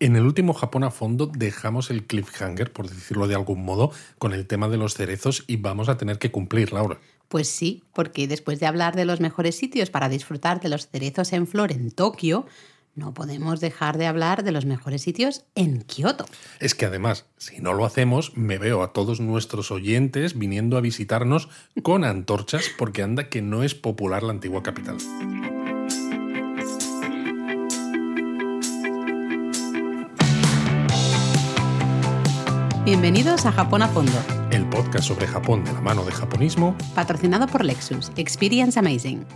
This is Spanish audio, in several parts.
En el último Japón a fondo dejamos el cliffhanger, por decirlo de algún modo, con el tema de los cerezos y vamos a tener que cumplir, Laura. Pues sí, porque después de hablar de los mejores sitios para disfrutar de los cerezos en flor en Tokio, no podemos dejar de hablar de los mejores sitios en Kioto. Es que además, si no lo hacemos, me veo a todos nuestros oyentes viniendo a visitarnos con antorchas porque anda que no es popular la antigua capital. Bienvenidos a Japón a Fondo, El podcast sobre Japón de la mano de japonismo. patrocinado por Lexus. Experience Amazing.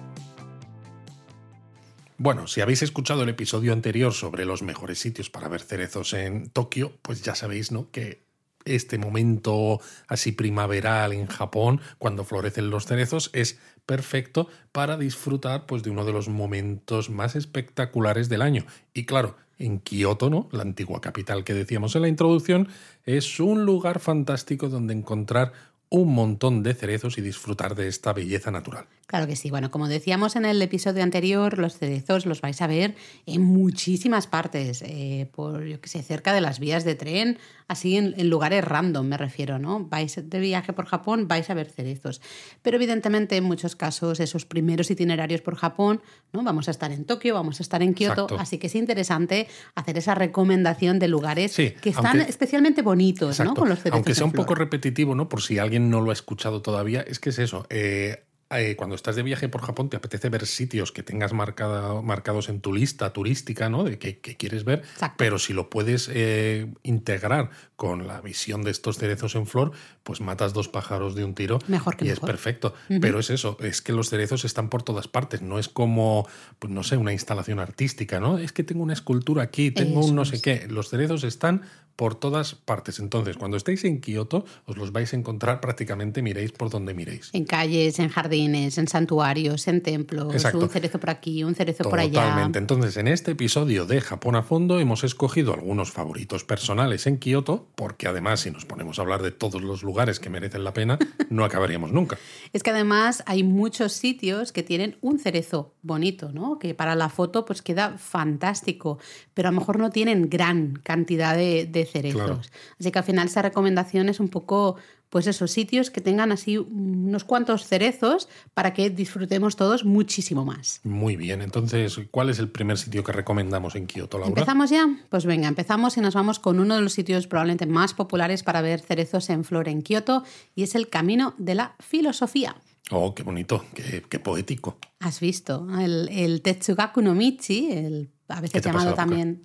Bueno, si habéis escuchado el episodio anterior sobre los mejores sitios para ver cerezos en Tokio, pues ya sabéis, ¿no? Que este momento así primaveral en Japón, cuando florecen los cerezos, es perfecto para disfrutar pues, de uno de los momentos más espectaculares del año. Y claro, en Kioto, ¿no? La antigua capital que decíamos en la introducción, es un lugar fantástico donde encontrar un montón de cerezos y disfrutar de esta belleza natural. Claro que sí. Bueno, como decíamos en el episodio anterior, los cerezos los vais a ver en muchísimas partes, eh, por, yo que sé, cerca de las vías de tren, así en, en, lugares random, me refiero, ¿no? Vais de viaje por Japón, vais a ver cerezos. Pero evidentemente, en muchos casos, esos primeros itinerarios por Japón, ¿no? Vamos a estar en Tokio, vamos a estar en Kioto, Exacto. así que es interesante hacer esa recomendación de lugares Sí, que están aunque- especialmente bonitos, ¿no? Con los cerezos Aunque sea un poco repetitivo, ¿no? Por si alguien no lo ha escuchado todavía, es que es eso. eh, eh, cuando estás de viaje por Japón, te apetece ver sitios que tengas marcada- marcados en tu lista turística, ¿no? De que, que quieres ver, Exacto. pero si lo puedes eh, integrar con la visión de estos cerezos en flor, pues matas dos pájaros de un tiro Mejor que y mejor. es perfecto. Pero es eso, es que los cerezos están por todas partes, no es como, pues no sé, una instalación artística, ¿no? Es que tengo una escultura aquí, tengo Eso un no sé es. qué. Los cerezos están por todas partes. Entonces, cuando estéis en Kioto, os los vais a encontrar prácticamente, miréis por donde miréis. En calles, en jardines, en santuarios, en templos, Exacto. un cerezo por aquí, un cerezo por allá. Totalmente. Entonces, en este episodio de Japón a fondo hemos escogido algunos favoritos personales en Kioto, porque además, si nos ponemos a hablar de todos los lugares que merecen la pena, no acabaríamos nunca. Es que además hay muchos sitios que tienen un cerezo bonito, ¿no? Que para la foto pues queda fantástico, pero a lo mejor no tienen gran cantidad de, de cerezos. Claro. Así que al final esa recomendación es un poco, pues esos sitios que tengan así unos cuantos cerezos para que disfrutemos todos muchísimo más. Muy bien. Entonces, ¿cuál es el primer sitio que recomendamos en Kioto, Laura? ¿Empezamos ya? Pues venga, empezamos y nos vamos con uno de los sitios probablemente más populares para ver cerezos en flor en Kioto y es el Camino de la Filosofía. Oh, qué bonito, qué, qué poético. Has visto el, el Tetsugaku no Michi, el, a ¿Qué veces llamado también.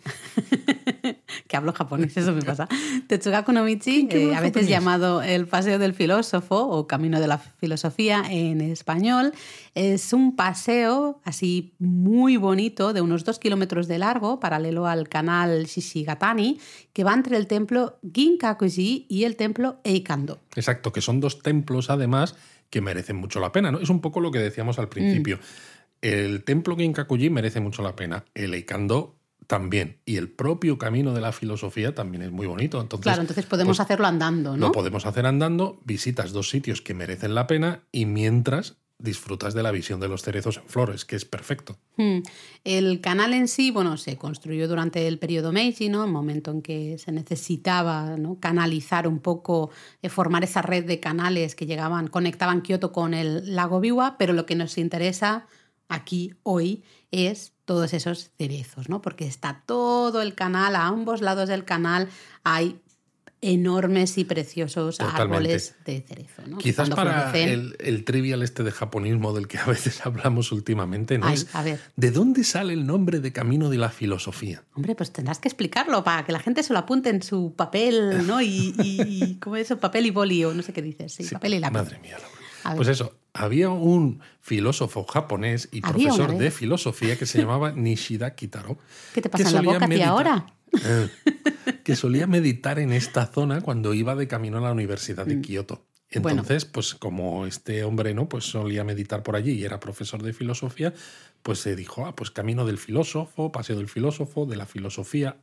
que hablo japonés, eso me pasa. Tetsugaku no Michi, ¿Qué eh, a veces llamado el Paseo del Filósofo o Camino de la Filosofía en español, es un paseo así muy bonito de unos dos kilómetros de largo, paralelo al canal Shishigatani, que va entre el templo Ginkakuji y el templo Eikando. Exacto, que son dos templos además que merecen mucho la pena, ¿no? Es un poco lo que decíamos al principio. El templo Ginkakuji merece mucho la pena, el Eikando también, y el propio camino de la filosofía también es muy bonito. Entonces, Claro, entonces podemos pues, hacerlo andando, ¿no? Lo podemos hacer andando, visitas dos sitios que merecen la pena y mientras disfrutas de la visión de los cerezos en flores, que es perfecto. Hmm. El canal en sí, bueno, se construyó durante el periodo Meiji, ¿no? El momento en que se necesitaba canalizar un poco, eh, formar esa red de canales que llegaban, conectaban Kioto con el lago Biwa, pero lo que nos interesa aquí hoy es todos esos cerezos, ¿no? Porque está todo el canal, a ambos lados del canal hay enormes y preciosos Totalmente. árboles de cerezo, ¿no? Quizás cuando para florecen- el, el trivial este de japonismo del que a veces hablamos últimamente, ¿no? Ay, Es, a ver. ¿De dónde sale el nombre de Camino de la Filosofía? Hombre, pues tendrás que explicarlo para que la gente se lo apunte en su papel, ¿no? Y, y- y- ¿cómo es eso? Papel y boli, o no sé qué dices. Sí, Sí, papel y lápiz. Madre mía, Laura. A ver. Pues eso, había un filósofo japonés y profesor de filosofía que se llamaba Nishida Kitaro. ¿Qué te pasa en la boca a ti ahora? Eh, que solía meditar en esta zona cuando iba de camino a la Universidad de Kioto. Mm. Bueno. Entonces, pues como este hombre no, pues solía meditar por allí y era profesor de filosofía, pues se dijo, ah, pues camino del filósofo, paseo del filósofo, de la filosofía,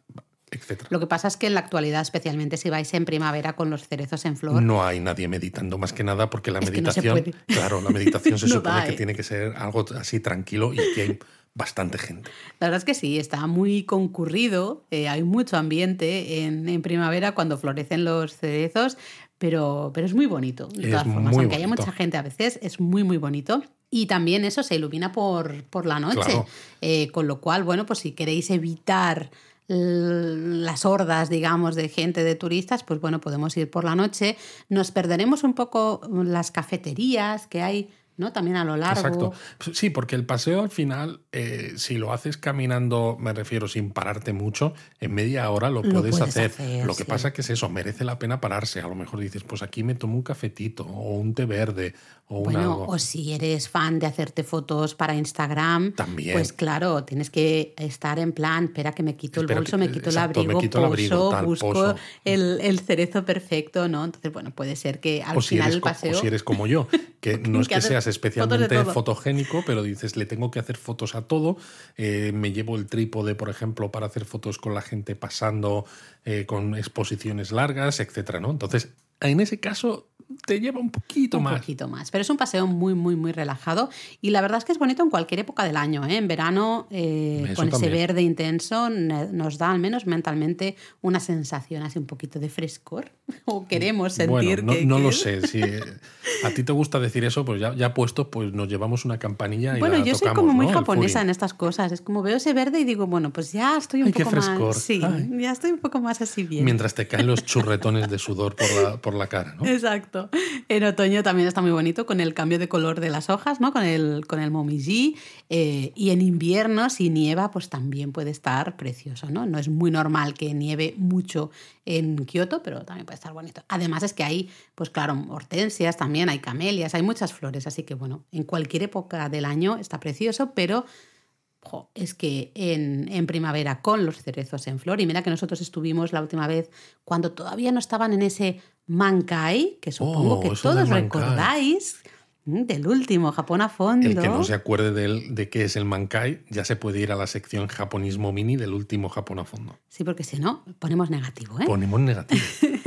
etcétera. Lo que pasa es que en la actualidad, especialmente si vais en primavera con los cerezos en flor, No hay nadie meditando más que nada porque la Es que no meditación, claro, la meditación se No supone que tiene que ser algo así tranquilo y hay bastante gente. La verdad es que sí, está muy concurrido, eh, hay mucho ambiente en, en, primavera cuando florecen los cerezos, pero, pero es muy bonito, de todas formas, aunque haya mucha gente a veces, es muy, muy bonito. Y también eso se ilumina por, por la noche, eh, con lo cual, bueno, pues si queréis evitar las hordas, digamos, de gente, de turistas, pues bueno, podemos ir por la noche. Nos perderemos un poco las cafeterías que hay ¿no? También a lo largo. Exacto. Sí, porque el paseo al final, eh, si lo haces caminando, me refiero sin pararte mucho, en media hora lo, puedes, hacer. Lo que pasa que es eso, merece la pena pararse. A lo mejor dices, pues aquí me tomo un cafetito o un té verde o bueno, o si eres fan de hacerte fotos para Instagram, También. pues claro, tienes que estar en plan, espera que me quito el bolso, me quito el abrigo, poso, busco El, cerezo perfecto, ¿no? Entonces, bueno, puede ser que al final el paseo... O si eres como yo, que no es que seas especialmente fotogénico, pero dices, le tengo que hacer fotos a todo. Eh, me llevo el trípode, por ejemplo, para hacer fotos con la gente pasando, eh, con exposiciones largas, etcétera, ¿no? Entonces, en ese caso, te lleva un poquito más. Un poquito más. Pero es un paseo muy, muy, muy relajado. Y la verdad es que es bonito en cualquier época del año. ¿eh? En verano, eh, con ese verde intenso, nos da al menos mentalmente una sensación así un poquito de frescor. o queremos sentir bueno, no, no lo sé. Si a ti te gusta decir eso, pues ya, ya puesto, pues nos llevamos una campanilla y Bueno, yo soy como muy japonesa en estas cosas. Es como veo ese verde y digo, bueno, pues ya estoy un poco más. Sí, ya estoy un poco más así bien. Mientras te caen los churretones de sudor por la, por la cara, ¿no? Exacto. En otoño también está muy bonito con el cambio de color de las hojas, ¿no? Con el, con el momiji. Eh, y en invierno, si nieva, pues también puede estar precioso, ¿no? No es muy normal que nieve mucho en Kioto, pero también puede estar bonito. Además es que hay, pues claro, hortensias también, hay camelias, hay muchas flores, así que bueno, en cualquier época del año está precioso, pero es que en, primavera con los cerezos en flor, y mira que nosotros estuvimos la última vez cuando todavía no estaban en ese Mankai, que supongo que oh, todos recordáis, mm, del último Japón a fondo. El que no se acuerde de, de qué es el Mankai, ya se puede ir a la sección japonismo mini del último Japón a fondo. Sí, porque si no, ponemos negativo, ¿eh? Ponemos negativo.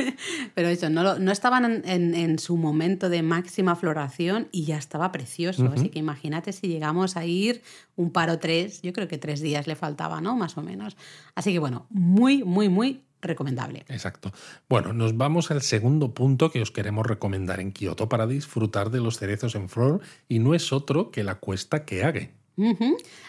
Pero eso, no, no estaban en, su momento de máxima floración y ya estaba precioso. Así que imagínate si llegamos a ir un paro tres, yo creo que tres días le faltaba, ¿no? Más o menos. Así que bueno, muy, muy, muy recomendable. Exacto. Bueno, nos vamos al segundo punto que os queremos recomendar en Kioto para disfrutar de los cerezos en flor y no es otro que la cuesta que hague.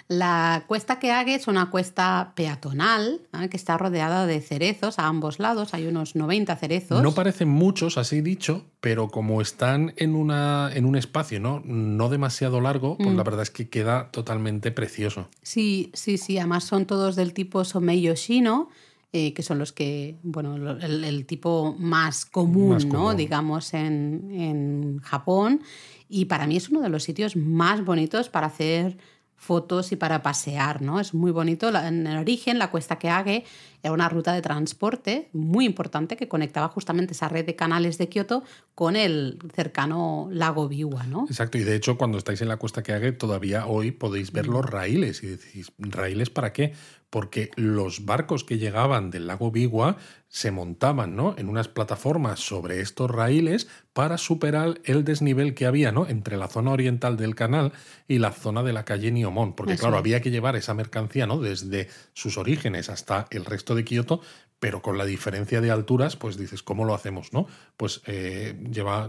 La cuesta que hague es una cuesta peatonal ¿eh? que está rodeada de cerezos a ambos lados. Hay unos 90 cerezos. No parecen muchos, así dicho, pero como están en, una, en un espacio ¿no? no demasiado largo, pues la mm. verdad es que queda totalmente precioso. Sí, sí, sí. Además son todos del tipo Somei Yoshino. Eh, que son los que, bueno, el, tipo más común, ¿no? digamos, en, en Japón. Y para mí es uno de los sitios más bonitos para hacer fotos y para pasear, ¿no? Es muy bonito. En el origen, la Cuesta que hague era una ruta de transporte muy importante que conectaba justamente esa red de canales de Kioto con el cercano lago Biwa, ¿no? Exacto, y de hecho cuando estáis en la Cuesta que hague todavía hoy podéis ver los raíles y decís, ¿raíles para qué? Porque los barcos que llegaban del lago Bigua se montaban ¿no? en unas plataformas sobre estos raíles para superar el desnivel que había ¿no? entre la zona oriental del canal y la zona de la calle Niomón, porque claro, había que llevar esa mercancía ¿no? desde sus orígenes hasta el resto de Kioto, pero con la diferencia de alturas, pues dices, ¿cómo lo hacemos? ¿no? Pues eh,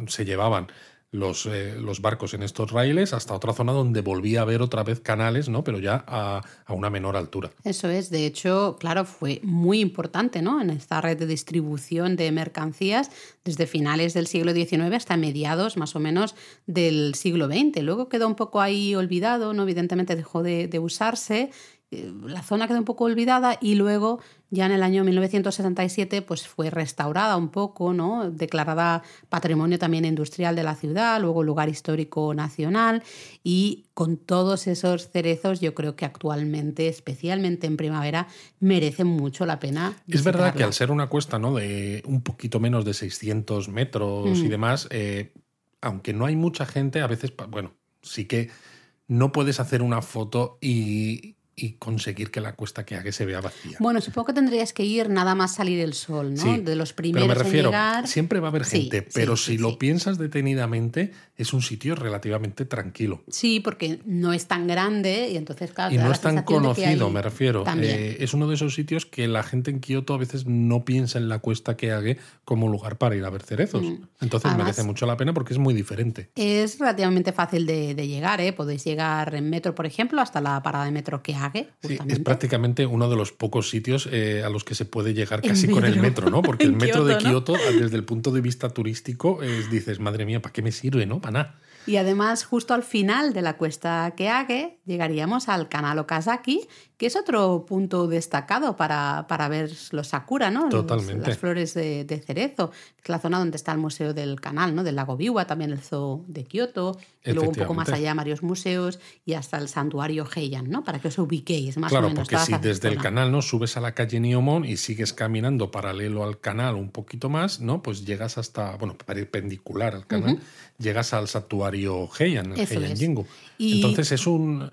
se llevaban los, eh, los, barcos en estos raíles hasta otra zona donde volvía a haber otra vez canales, ¿no? Pero ya a, a, una menor altura. Eso es, de hecho, claro, fue muy importante, ¿no? En esta red de distribución de mercancías desde finales del siglo XIX hasta mediados más o menos del siglo XX. Luego quedó un poco ahí olvidado, ¿no? Evidentemente dejó de, de usarse la zona quedó un poco olvidada y luego ya en el año 1977 pues fue restaurada un poco, ¿no? declarada patrimonio también industrial de la ciudad, luego lugar histórico nacional y con todos esos cerezos yo creo que actualmente, especialmente en primavera, merece mucho la pena. Es verdad que al ser una cuesta ¿no? de un poquito menos de 600 metros y mm. demás, eh, aunque no hay mucha gente, a veces, bueno, sí que no puedes hacer una foto y, y conseguir que la cuesta que haga se vea vacía. Bueno, supongo que tendrías que ir nada más salir el sol, ¿no? Sí, de los pero primeros me refiero, en llegar. siempre va a haber gente, sí, pero sí, si lo piensas detenidamente, es un sitio relativamente tranquilo. Sí, porque no es tan grande y entonces, claro, Y no es tan conocido, hay- me refiero. Eh, es uno de esos sitios que la gente en Kioto a veces no piensa en la cuesta que haga como lugar para ir a ver cerezos. Entonces Mm. Además- merece mucho la pena porque es muy diferente. Es relativamente fácil de, de llegar, ¿eh? Podéis llegar en metro, por ejemplo, hasta la parada de metro que haga. Sí, es prácticamente uno de los pocos sitios eh, a los que se puede llegar casi con el metro. ¿no? Porque el metro de Kioto, Kioto, desde el punto de vista turístico, es- dices, madre mía, ¿para qué me sirve, no? Para nada. Y además, justo al final de la cuesta Keage, llegaríamos al canal Okazaki, que es otro punto destacado para, para ver los sakura, ¿no? Los- Totalmente. las flores de, de cerezo. Es la zona donde está el Museo del Canal, ¿no? Del lago Biwa, también el Zoo de Kioto. Y luego un poco más allá varios museos y hasta el santuario Heian, ¿no? Para que os ubiquéis más claro, o menos. porque toda si desde el zona. canal no subes a la calle Niomon y sigues caminando paralelo al canal un poquito más, ¿no? Pues llegas hasta, bueno, perpendicular al canal, llegas al santuario Heian, el Heian es. Jingu. Y- Entonces es un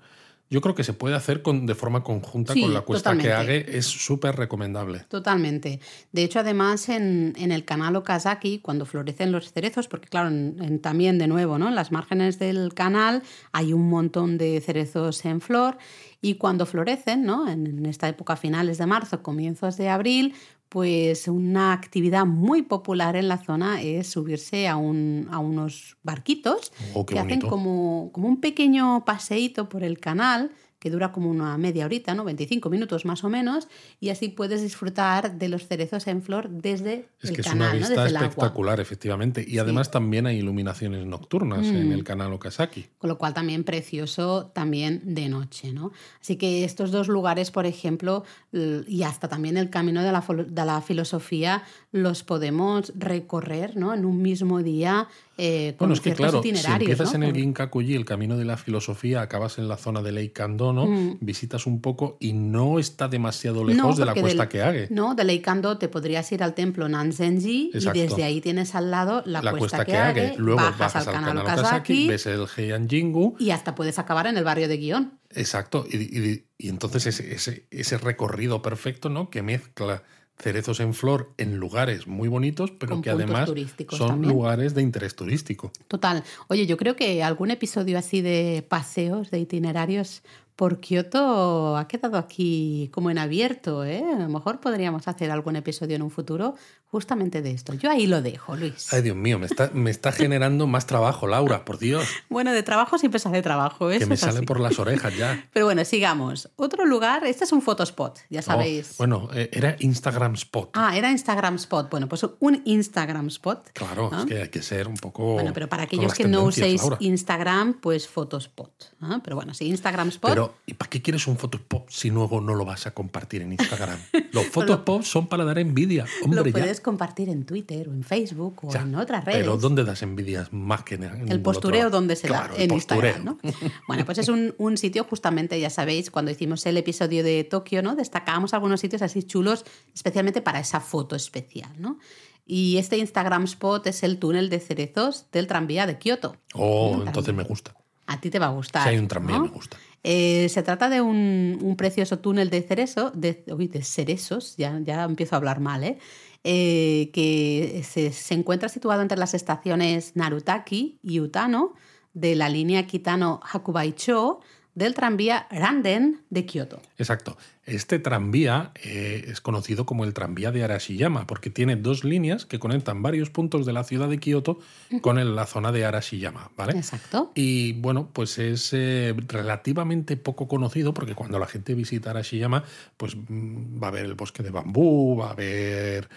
yo creo que se puede hacer con, de forma conjunta Sí, con la cuesta que totalmente. haga, es súper recomendable. Totalmente. De hecho, además, en, en el canal Okazaki, cuando florecen los cerezos, porque claro, en- en- también de nuevo, ¿no? En las márgenes del canal hay un montón de cerezos en flor y cuando florecen, ¿no? En esta época finales de marzo, comienzos de abril, pues una actividad muy popular en la zona es subirse a, un, a unos barquitos Oh, que hacen como, como un pequeño paseíto por el canal que dura como una media horita, ¿no? 25 minutos más o menos, y así puedes disfrutar de los cerezos en flor desde Es el que es canal, una vista agua. espectacular, efectivamente. Y además también hay iluminaciones nocturnas en Mm. el canal Okazaki. Con lo cual también precioso también de noche, ¿no? Así que estos dos lugares, por ejemplo, y hasta también el camino de la, de la filosofía, los podemos recorrer, ¿no? En un mismo día eh, con Bueno, es que claro, si empiezas ¿no? en el Ginkakuji, el camino de la filosofía, acabas en la zona de Lake Kandono, Mm. visitas un poco y no está demasiado lejos de la cuesta del- que haga. No, de Leikando te podrías ir al templo Nanzenji Exacto. y desde ahí tienes al lado la, La cuesta, cuesta que que haga. haga, Luego bajas, al canal Okazaki, ves el Heian Jingu. y hasta puedes acabar en el barrio de Guión. Exacto. Y, y- y entonces ese, ese, ese recorrido perfecto, ¿no? Que mezcla cerezos en flor en lugares muy bonitos, pero Con que además son también. lugares de interés turístico. Total. Oye, yo creo que algún episodio así de paseos, de itinerarios por Kioto ha quedado aquí como en abierto, ¿eh? A lo mejor podríamos hacer algún episodio en un futuro justamente de esto. Yo ahí lo dejo, Luis. Ay, Dios mío, me está, me está generando más trabajo, Laura, por Dios. Bueno, de trabajo siempre sale trabajo, ¿eh? Que me es sale así. por las orejas ya. Pero bueno, sigamos. Otro lugar, este es un photospot, ya Oh, sabéis. bueno, eh, era Instagram Spot. Ah, era Instagram Spot. Bueno, pues un Instagram Spot. Claro, ¿no? es que hay que ser un poco. Bueno, pero para aquellos que no uséis Laura. Instagram, pues Photospot. ¿ah? Pero bueno, sí, Instagram Spot. Pero, ¿y para qué quieres un Photopop si luego no lo vas a compartir en Instagram? Los Photopops son para dar envidia. lo Hombre, ya. puedes compartir en Twitter o en Facebook o Ya, en otras redes. Pero ¿dónde das envidias más que en ningún el postureo donde se Claro, da el en postureo. Instagram, ¿no? Bueno, pues es un, un sitio justamente, ya sabéis, cuando hicimos el episodio de Tokio, ¿no? Destacábamos algunos sitios así chulos, especialmente para esa foto especial, ¿no? Y este Instagram spot es el túnel de cerezos del tranvía de Kioto. Oh, entonces me gusta. A ti te va a gustar. Si hay un tranvía, ¿no? me gusta. Eh, se trata de un, un precioso túnel de cerezo, de, de cerezos, ya, ya empiezo a hablar mal, ¿eh? Eh, que se, se encuentra situado entre las estaciones Narutaki y Utano de la línea Kitano-Hakubaicho del tranvía Randen de Kioto. Exacto. Este tranvía eh, es conocido como el tranvía de Arashiyama porque tiene dos líneas que conectan varios puntos de la ciudad de Kioto con el- la zona de Arashiyama, ¿vale? Exacto. Y bueno, pues es eh, relativamente poco conocido porque cuando la gente visita Arashiyama, pues mm, va a ver el bosque de bambú, va a ver,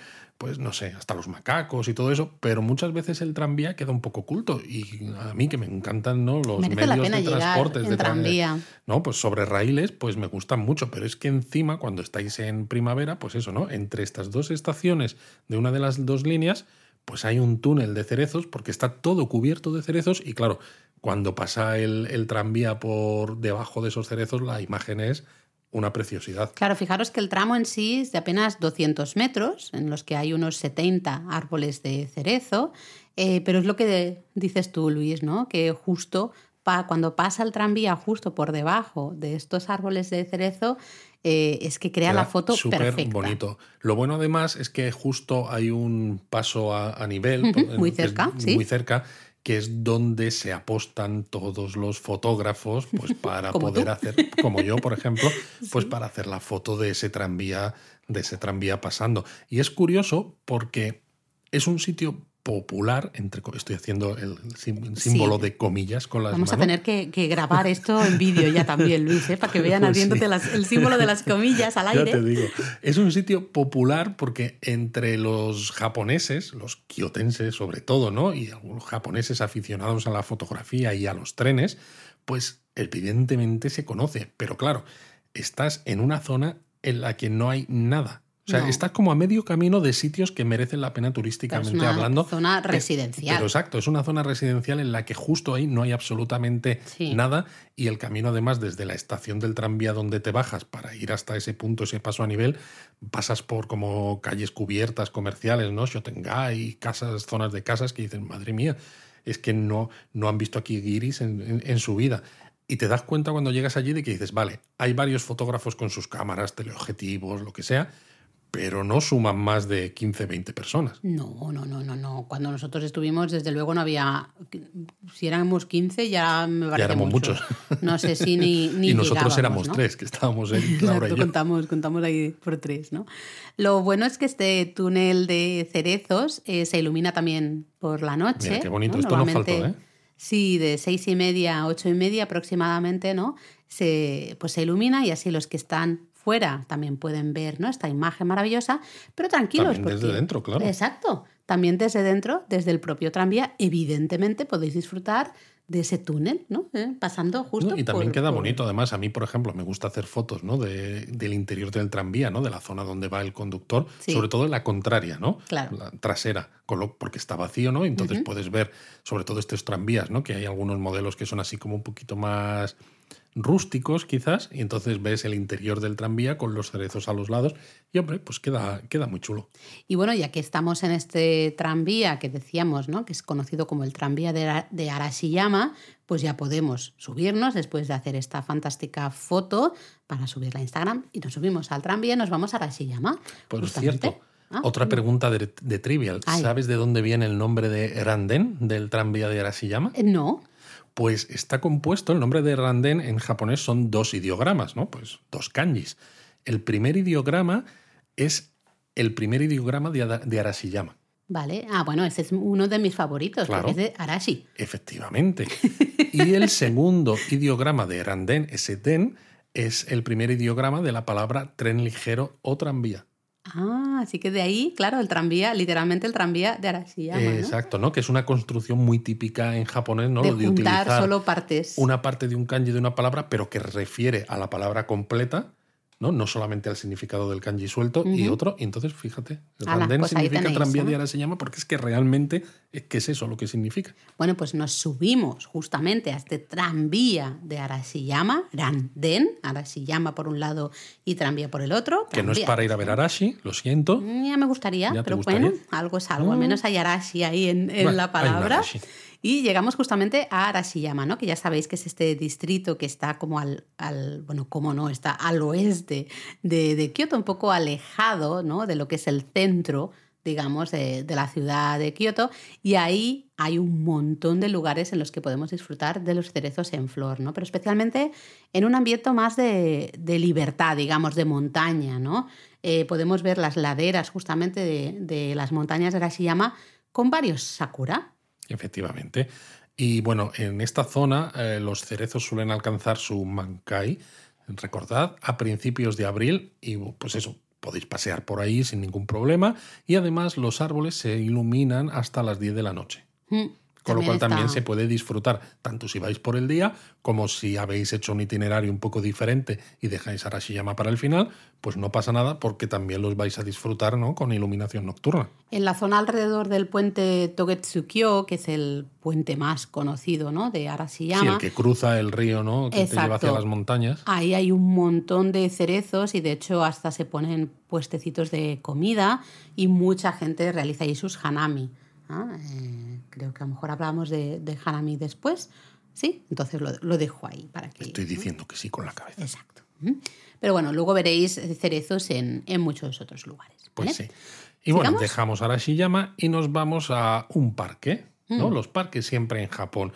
pues no sé, hasta los macacos y todo eso, pero muchas veces el tranvía queda un poco oculto y a mí que me encantan ¿no? los Merece medios de transportes en de tra- tranvía. no, pues sobre raíles, pues me gustan mucho, pero es que encima cuando estáis en primavera, pues eso, ¿no? Entre estas dos estaciones de una de las dos líneas, pues hay un túnel de cerezos porque está todo cubierto de cerezos y claro, cuando pasa el, el tranvía por debajo de esos cerezos, la imagen es una preciosidad. Claro, fijaros que el tramo en sí es de apenas 200 metros, en los que hay unos 70 árboles de cerezo, eh, pero es lo que dices tú, Luis, ¿no? Que justo cuando pasa el tranvía justo por debajo de estos árboles de cerezo, eh, es que crea la foto súper bonito. Lo bueno además es que justo hay un paso a, nivel, muy cerca, sí. muy cerca, que es donde se apostan todos los fotógrafos, pues para poder hacer, como yo, por ejemplo, pues para hacer la foto de ese tranvía, de ese tranvía pasando. Y es curioso porque es un sitio popular, entre, estoy haciendo el símbolo de comillas con las Vamos a tener que, grabar esto en vídeo ya también, Luis, ¿eh? para que vean pues el símbolo de las comillas al aire. Ya te digo, es un sitio popular porque entre los japoneses, los kiotenses sobre todo, ¿no? y algunos japoneses aficionados a la fotografía y a los trenes, pues evidentemente se conoce, pero claro, estás en una zona en la que no hay nada o sea, estás como a medio camino de sitios que merecen la pena turísticamente es una hablando. Zona residencial. Pero exacto, es una zona residencial en la que justo ahí no hay absolutamente nada y el camino además desde la estación del tranvía donde te bajas para ir hasta ese punto, ese paso a nivel, pasas por como calles cubiertas comerciales, ¿no? Shotengai, casas, zonas de casas que dicen, madre mía, es que no, no han visto aquí guiris en su vida. Y te das cuenta cuando llegas allí de que dices, vale, hay varios fotógrafos con sus cámaras, teleobjetivos, lo que sea, pero no suman más de 15, 20 personas. No, no, no, no, no. Cuando nosotros estuvimos, desde luego no había. Si éramos 15, ya me parece. Ya éramos muchos. No sé si ni. ni y nosotros éramos tres, que estábamos en Laura y yo. Contamos, contamos ahí por tres, ¿no? Lo bueno es que este túnel de cerezos eh, se ilumina también por la noche. Mira, qué bonito, esto no faltó, ¿eh? Sí, de seis y media a ocho y media aproximadamente, ¿no? Se, pues se ilumina y así los que están fuera también pueden ver ¿no? esta imagen maravillosa, pero tranquilos. También desde dentro, claro. Exacto. También desde dentro, desde el propio tranvía, evidentemente podéis disfrutar de ese túnel, ¿no? Eh, pasando justo. y también queda bonito, además, a mí, por ejemplo, me gusta hacer fotos ¿no? De, del interior del tranvía, ¿no? De la zona donde va el conductor, sobre todo en la contraria, ¿no? Claro. La trasera, porque está vacío, ¿no? Entonces puedes ver, sobre todo estos tranvías, ¿no? Que hay algunos modelos que son así como un poquito más rústicos quizás, y entonces ves el interior del tranvía con los cerezos a los lados y hombre, pues queda, queda muy chulo. Y bueno, ya que estamos en este tranvía que decíamos, ¿no? que es conocido como el tranvía de, de Arashiyama, pues ya podemos subirnos después de hacer esta fantástica foto para subirla a Instagram y nos subimos al tranvía y nos vamos a Arashiyama. Por cierto. Ah, Otra pregunta de, Trivial. ¿Sabes de dónde viene el nombre de Randen, del tranvía de Arashiyama? Eh, no. Pues está compuesto, el nombre de Randen en japonés son dos ideogramas, ¿no? Pues dos kanjis. El primer ideograma es el primer ideograma de, Arashiyama. Vale, ah, bueno, ese es uno de mis favoritos, porque es de Arashi. Efectivamente. y el segundo ideograma de Randen, ese den, es el primer ideograma de la palabra tren ligero o tranvía. Ah, así que de ahí, claro, el tranvía, literalmente el tranvía de Arashiyama. Exacto, ¿no? Que es una construcción muy típica en japonés, ¿no? De, de utilizar solo partes. Una parte de un kanji de una palabra, pero que refiere a la palabra completa ¿no? No solamente al significado del kanji suelto y otro. Y entonces, fíjate, Randen pues significa tranvía de Arashiyama porque es que realmente es que es eso lo que significa. Bueno, pues nos subimos justamente a este tranvía de Arashiyama, Randen, Arashiyama por un lado y tranvía por el otro. Que no es para ir a ver Arashi, lo siento. Ya me gustaría, pero bueno, algo es algo. Al mm. menos hay Arashi ahí en, la palabra. Y llegamos justamente a Arashiyama, ¿no? que ya sabéis que es este distrito que está como al, bueno, cómo no, está al oeste de, de, Kioto, un poco alejado ¿no? de lo que es el centro digamos, de, de, la ciudad de Kioto, y ahí hay un montón de lugares en los que podemos disfrutar de los cerezos en flor, ¿no? Pero especialmente en un ambiente más de, de libertad, digamos, de montaña, ¿no? Eh, podemos ver las laderas justamente de, de las montañas de Arashiyama con varios sakura, Efectivamente. Y bueno, en esta zona eh, los cerezos suelen alcanzar su mankai, recordad, a principios de abril y pues eso, podéis pasear por ahí sin ningún problema y además los árboles se iluminan hasta las 10 de la noche. Mm. Con lo cual también se puede disfrutar, tanto si vais por el día como si habéis hecho un itinerario un poco diferente y dejáis Arashiyama para el final, pues no pasa nada porque también los vais a disfrutar ¿no? con iluminación nocturna. En la zona alrededor del puente Togetsukyo, que es el puente más conocido ¿no? de Arashiyama. Sí, el que cruza el río, ¿no? que te lleva hacia las montañas. Ahí hay un montón de cerezos y de hecho hasta se ponen puestecitos de comida y mucha gente realiza ahí sus hanami. Eh, creo que a lo mejor hablamos de, de Hanami después. ¿Sí? Entonces lo, dejo ahí para que... Estoy diciendo que sí con la cabeza. Exacto. Pero bueno, luego veréis cerezos en, muchos otros lugares. Pues sí. Y bueno, dejamos a la Shiyama y nos vamos a un parque. ¿no? Mm. Los parques siempre en Japón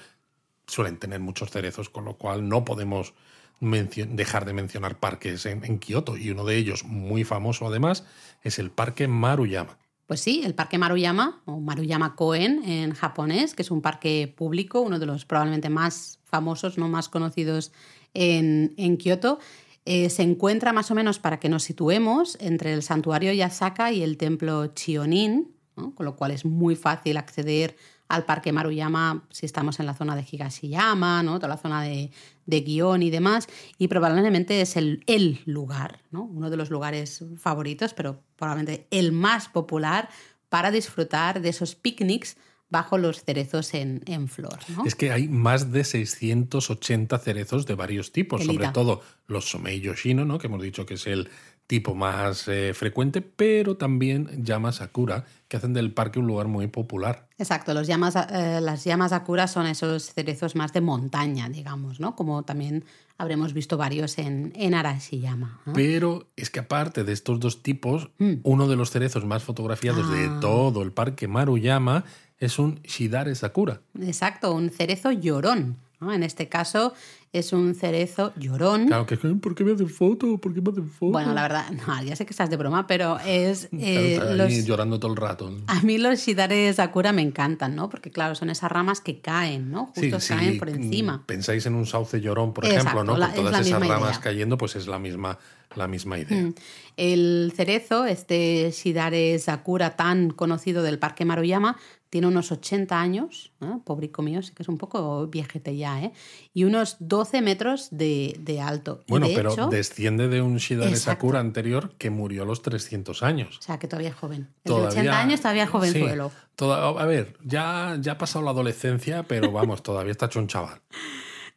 suelen tener muchos cerezos, con lo cual no podemos dejar de mencionar parques en, en Kioto. Y uno de ellos, muy famoso además, es el Parque Maruyama. Pues sí, el Parque Maruyama, o Maruyama Koen en japonés, que es un parque público, uno de los probablemente más famosos, no más conocidos en, Kioto. Eh, se encuentra más o menos, para que nos situemos, entre el santuario Yasaka y el templo Chionin, con lo cual es muy fácil acceder al Parque Maruyama si estamos en la zona de Higashiyama, ¿no? toda la zona de, de guion y demás, y probablemente es el, el lugar, ¿no? uno de los lugares favoritos, pero probablemente el más popular para disfrutar de esos picnics bajo los cerezos en, en flor. Es que hay más de 680 cerezos de varios tipos, sobre todo los Somei Yoshino, ¿no? que hemos dicho que es el tipo más eh, frecuente, pero también llamas Sakura, que hacen del parque un lugar muy popular. Exacto, los llamas, eh, las llamas Sakura son esos cerezos más de montaña, digamos, ¿no? Como también habremos visto varios en, en Arashiyama. Pero es que aparte de estos dos tipos, mm. uno de los cerezos más fotografiados de ah. todo el parque Maruyama es un Shidare Sakura. Exacto, un cerezo llorón. En este caso es un cerezo llorón. Claro, que ¿por qué me hacen foto? ¿Por qué me hacen foto? Bueno, la verdad, no, ya sé que estás de broma, pero es... Eh, llorando todo el rato. A mí los Shidare Sakura me encantan, ¿no? Porque claro, son esas ramas que caen, ¿no? Justo caen por encima. Pensáis en un sauce llorón, por ejemplo, ¿no? Con todas esas ramas cayendo, pues es la misma, la misma idea. Mm. El cerezo, este Shidare Sakura tan conocido del Parque Maruyama, tiene unos 80 años, ¿eh? pobrico mío, sé que es un poco viejete ya, ¿eh? y unos 12 metros de, alto. Bueno, pero desciende de un Shidare Sakura anterior que murió a los 300 años. O sea, que todavía es joven. de 80 años todavía es jovenzuelo. a ver, ya, ya ha pasado la adolescencia, pero vamos, todavía está hecho un chaval.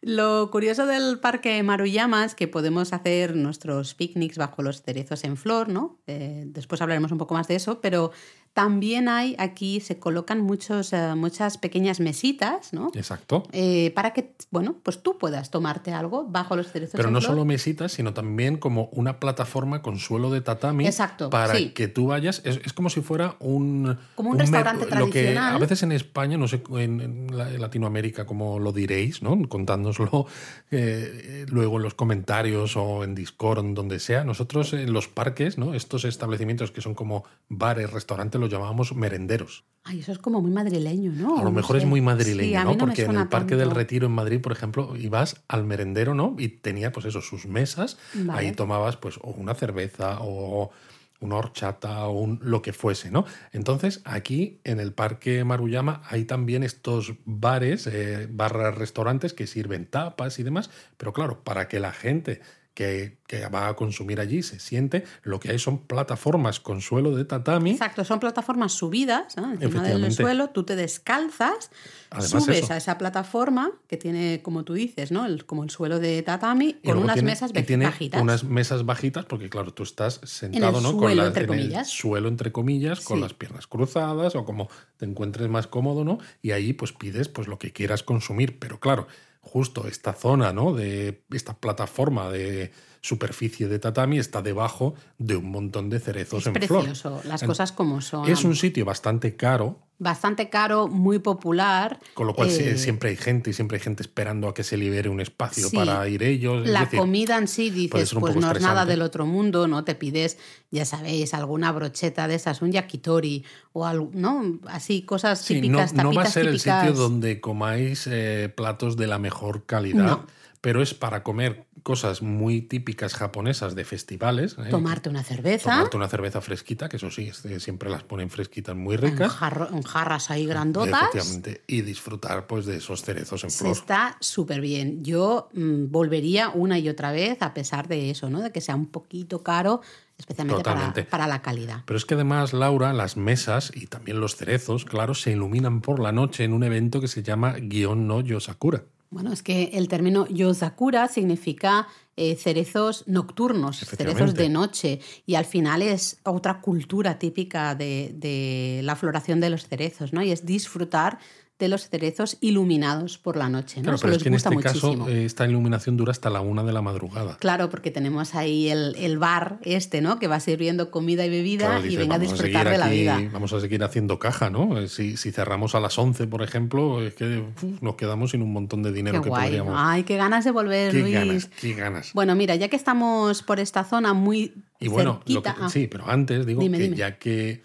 Lo curioso del parque Maruyama es que podemos hacer nuestros picnics bajo los cerezos en flor, ¿no? Eh, después hablaremos un poco más de eso, pero también hay aquí, se colocan muchos, eh, muchas pequeñas mesitas, ¿no? Exacto. Eh, para que, bueno, pues tú puedas tomarte algo bajo los cerezos. Pero no solo mesitas, sino también como una plataforma con suelo de tatami. Exacto. Para que tú vayas. Es, como si fuera un. Como un, restaurante tradicional. Lo que a veces en España, no sé, en, Latinoamérica, como lo diréis, ¿no? Contádnoslo eh, luego en los comentarios o en Discord, donde sea. Nosotros en los parques, ¿no? Estos establecimientos que son como bares, restaurantes, llamábamos merenderos. Ay, eso es como muy madrileño, ¿no? A lo mejor es muy madrileño, ¿no? Porque en el Parque del Retiro en Madrid, por ejemplo, ibas al merendero, ¿no? Y tenía, pues eso, sus mesas. Ahí tomabas, pues, o una cerveza o una horchata o un, lo que fuese, ¿no? Entonces, aquí en el Parque Maruyama hay también estos bares, eh, barras, restaurantes que sirven tapas y demás, pero claro, para que la gente que, va a consumir allí se siente. Lo que hay son plataformas con suelo de tatami. Exacto, son plataformas subidas encima del suelo, tú te descalzas, subes a esa plataforma que tiene, como tú dices, ¿no? El, como el suelo de tatami, con unas mesas bajitas. Unas mesas bajitas, porque claro, tú estás sentado, ¿no? con entre en comillas. el suelo, entre comillas, con las piernas cruzadas o como te encuentres más cómodo, ¿no? Y ahí pues pides pues lo que quieras consumir. Pero claro, justo esta zona, ¿no? De esta plataforma de superficie de tatami está debajo de un montón de cerezos en precioso, flor. las cosas como son. Es un sitio bastante caro. Bastante caro, muy popular. Con lo cual eh, siempre hay gente y siempre hay gente esperando a que se libere un espacio para ir ellos. La comida en sí, dices, pues no es nada del otro mundo, ¿no? Te pides, ya sabéis, alguna brocheta de esas, un yakitori o algo, ¿no? Así, cosas típicas, no, no va a ser el sitio donde comáis eh, platos de la mejor calidad pero es para comer cosas muy típicas japonesas de festivales. ¿eh? Tomarte una cerveza. Tomarte una cerveza fresquita, que eso sí, siempre las ponen fresquitas muy ricas. En, jarras ahí grandotas. Efectivamente. Y disfrutar pues, de esos cerezos en flor. Está súper bien. Yo mm, volvería una y otra vez a pesar de eso, ¿no? de que sea un poquito caro especialmente para, para, la calidad. Pero es que además, Laura, las mesas y también los cerezos, claro, se iluminan por la noche en un evento que se llama Guion no Yosakura. Bueno, es que el término Yozakura significa eh, cerezos nocturnos, cerezos de noche, y al final es otra cultura típica de, la floración de los cerezos, ¿no? Y es disfrutar de los cerezos iluminados por la noche. ¿no? Claro, pero es que en este muchísimo. caso eh, esta iluminación dura hasta la una de la madrugada. Claro, porque tenemos ahí el, el bar este, ¿no? Que va sirviendo comida y bebida Claro, y venga a disfrutar de la aquí- vida. Vamos a seguir haciendo caja, ¿no? Eh, Si, si cerramos a las 11, por ejemplo, es que uf, nos quedamos sin un montón de Qué dinero que guay. podríamos... Ay, qué ganas de volver, qué Luis. ganas, qué ganas. Bueno, mira, ya que estamos por esta zona muy Y bueno, lo que- cerquita. sí, pero antes digo Dime, que dime. ya que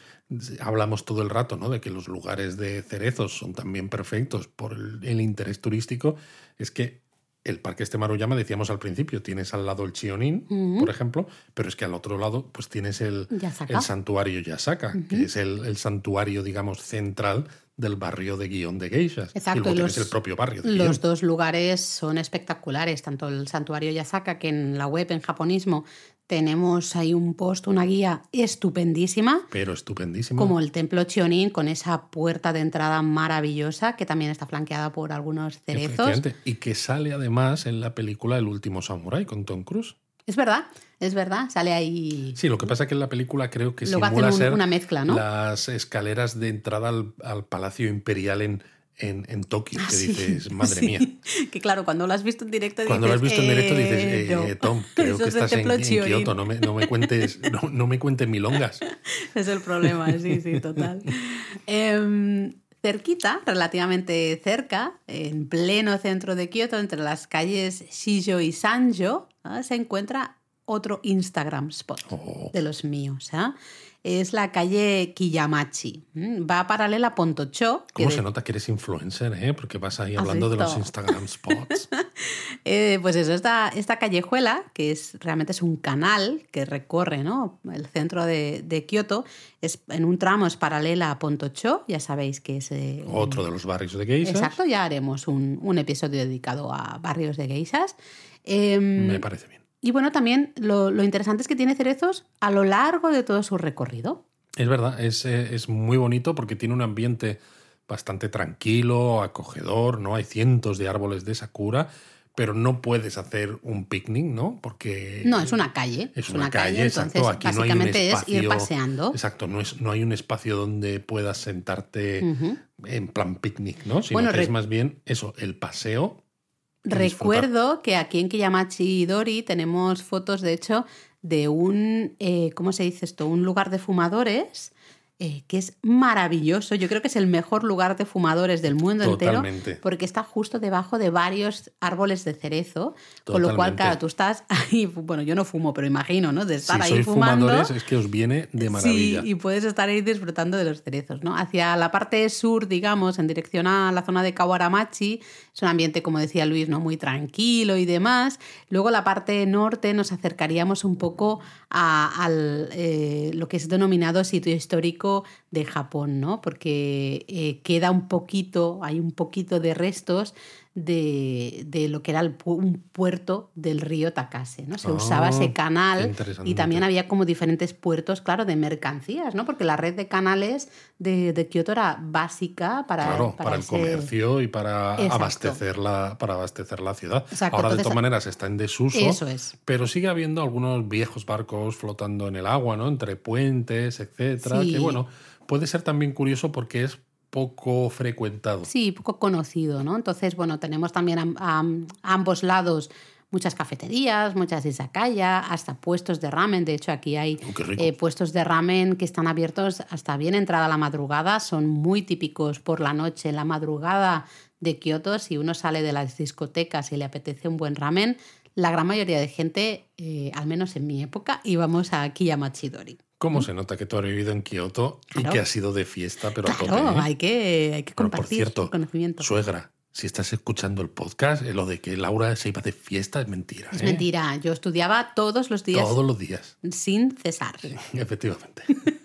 hablamos todo el rato ¿no? de que los lugares de cerezos son también perfectos por el, el interés turístico, es que el Parque este Maruyama, decíamos al principio, tienes al lado el Chionin, por ejemplo, pero es que al otro lado pues tienes el, el santuario Yasaka, que es el, el santuario, digamos, central del barrio de Guión de Geishas. Exacto, y los- el propio barrio de Los dos lugares son espectaculares, tanto el santuario Yasaka, que en la web en japonismo tenemos ahí un post, una guía estupendísima, Pero estupendísimo. como el templo Chionin, con esa puerta de entrada maravillosa, que también está flanqueada por algunos cerezos. Y que sale además en la película El último Samurai con Tom Cruise. Es verdad, es verdad, sale ahí. Sí, lo que pasa es que en la película creo que simula hacen un- ser una mezcla, ¿no? las escaleras de entrada al, al Palacio Imperial en, en, en Tokio, Ah, que sí, dices, madre sí. mía. Que claro, cuando lo has visto en directo Cuando lo has dices, visto en directo dices, "Eh, eh, no". eh, Tom, creo Eso que estás en, en. Kioto, no me, no me cuentes, no, no me cuentes milongas. Es el problema, sí, sí, total. Em, cerquita, relativamente cerca, en pleno centro de Kioto, entre las calles Shijo y Sanjo, ¿ah? se encuentra otro Instagram spot Oh. de los míos. ¿ah? Es la calle Kiyamachi. ¿m? Va paralela a Pontocho. ¿Cómo de- se nota que eres influencer, eh? Porque vas ahí ¿Has hablando de los? Instagram spots. Eh, pues eso, esta, esta callejuela, que es realmente es un canal que recorre ¿no? el centro de, de Kioto, es, en un tramo es paralela a Pontocho, ya sabéis que es... eh, Otro de los barrios de geishas. Exacto, ya haremos un, un episodio dedicado a barrios de geishas. Em, Me parece bien. Y bueno, también lo, lo interesante es que tiene cerezos a lo largo de todo su recorrido. Es verdad, es, eh, es muy bonito porque tiene un ambiente bastante tranquilo, acogedor, ¿no? Hay cientos de árboles de sakura, pero no puedes hacer un picnic, ¿no? Porque... No, es una calle. Es una, calle, exacto. entonces Aquí no hay un básicamente espacio, es ir paseando. Exacto, no, es, no hay un espacio donde puedas sentarte en plan picnic, ¿no? Sino Bueno, que es más bien eso, el paseo. Recuerdo que aquí en Kiyamachi Dori tenemos fotos, de hecho, de un, eh, ¿cómo se dice esto? Un lugar de fumadores eh, que es maravilloso. Yo creo que es el mejor lugar de fumadores del mundo Totalmente. entero porque está justo debajo de varios árboles de cerezo. Con lo cual, claro, tú estás ahí, bueno, yo no fumo, pero imagino, ¿no? De Si estar ahí sois fumando. fumadores es que os viene de maravilla. Sí, y puedes estar ahí disfrutando de los cerezos, ¿no? Hacia la parte sur, digamos, en dirección a la zona de Kawaramachi, es un ambiente, como decía Luis, ¿no? Muy tranquilo y demás. Luego la parte norte nos acercaríamos un poco a al, eh, lo que es denominado sitio histórico de Japón, ¿no? Porque eh, queda un poquito, hay un poquito de restos de, de lo que era el un puerto del río Takase, ¿no? Se Ah, usaba ese qué canal y también había como diferentes puertos, claro, de mercancías, ¿no? Porque la red de canales de, de Kioto era básica para, Claro, para, el ese- comercio y para Exacto. abastecer, la, para abastecer la ciudad. Exacto, Ahora, de todas maneras, está en desuso. Eso es. Pero sigue habiendo algunos viejos barcos flotando en el agua, ¿no? Entre puentes, etcétera. Sí. Que bueno, puede ser también curioso porque es poco frecuentado. Sí, poco conocido, ¿no? Entonces, bueno, tenemos también a, a- a ambos lados muchas cafeterías, muchas izakaya, hasta puestos de ramen. De hecho, aquí hay Oh, eh, puestos de ramen que están abiertos hasta bien entrada la madrugada. Son muy típicos por la noche, en la madrugada de Kioto. Si uno sale de las discotecas y le apetece un buen ramen, la gran mayoría de gente, eh, al menos en mi época, íbamos a Kiyamachidori. ¿Cómo se nota que tú has vivido en Kioto y que has sido de fiesta, pero a Claro, tope? ¿eh? hay que, hay que Bueno, por compartir cierto, conocimiento. suegra, si estás escuchando el podcast, eh, lo de que Laura se iba de fiesta es mentira. Es ¿eh? mentira, yo estudiaba todos los días Todos los días, sin cesar. efectivamente.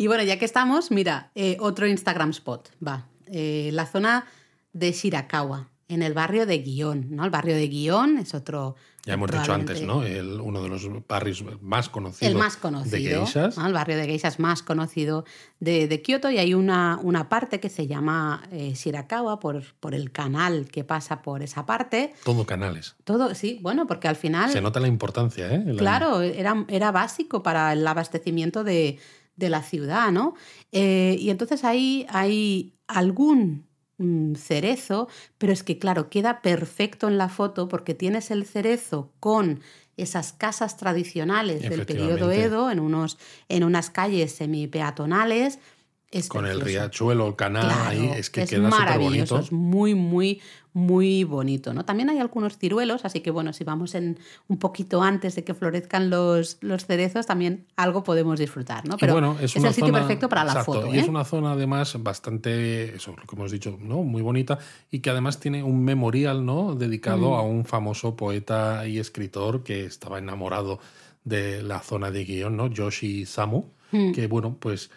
Y bueno, ya que estamos, mira, eh, otro Instagram spot, va. La zona de Shirakawa, en el barrio de Guión, ¿no? El barrio de Guión es otro... Ya hemos dicho antes, ¿no? El- uno de los barrios más conocidos El más de conocido, geishas. ¿no? el barrio de geishas más conocido de, de Kioto y hay una, una parte que se llama eh, Shirakawa por, por el canal que pasa por esa parte. Todo canales. Todo, sí, bueno, porque al final... Se nota la importancia, ¿eh? La- Claro, era, era básico para el abastecimiento de, de la ciudad, ¿no? Eh, y entonces ahí hay algún mm, cerezo, pero es que claro, queda perfecto en la foto porque tienes el cerezo con esas casas tradicionales del periodo Edo en, unos, en unas calles semipeatonales. Con el riachuelo, el canal ahí, es que queda súper bonito. Es muy, muy, muy bonito. ¿no? También hay algunos ciruelos, así que bueno, si vamos en un poquito antes de que florezcan los, los cerezos, también algo podemos disfrutar. ¿no? Pero bueno, es, el sitio perfecto para la foto. Y es ¿eh? una zona además bastante, eso lo que hemos dicho, ¿no? muy bonita y que además tiene un memorial ¿no? dedicado a un famoso poeta y escritor que estaba enamorado de la zona de guion, ¿no? Yoshi Samu, mm. que bueno, pues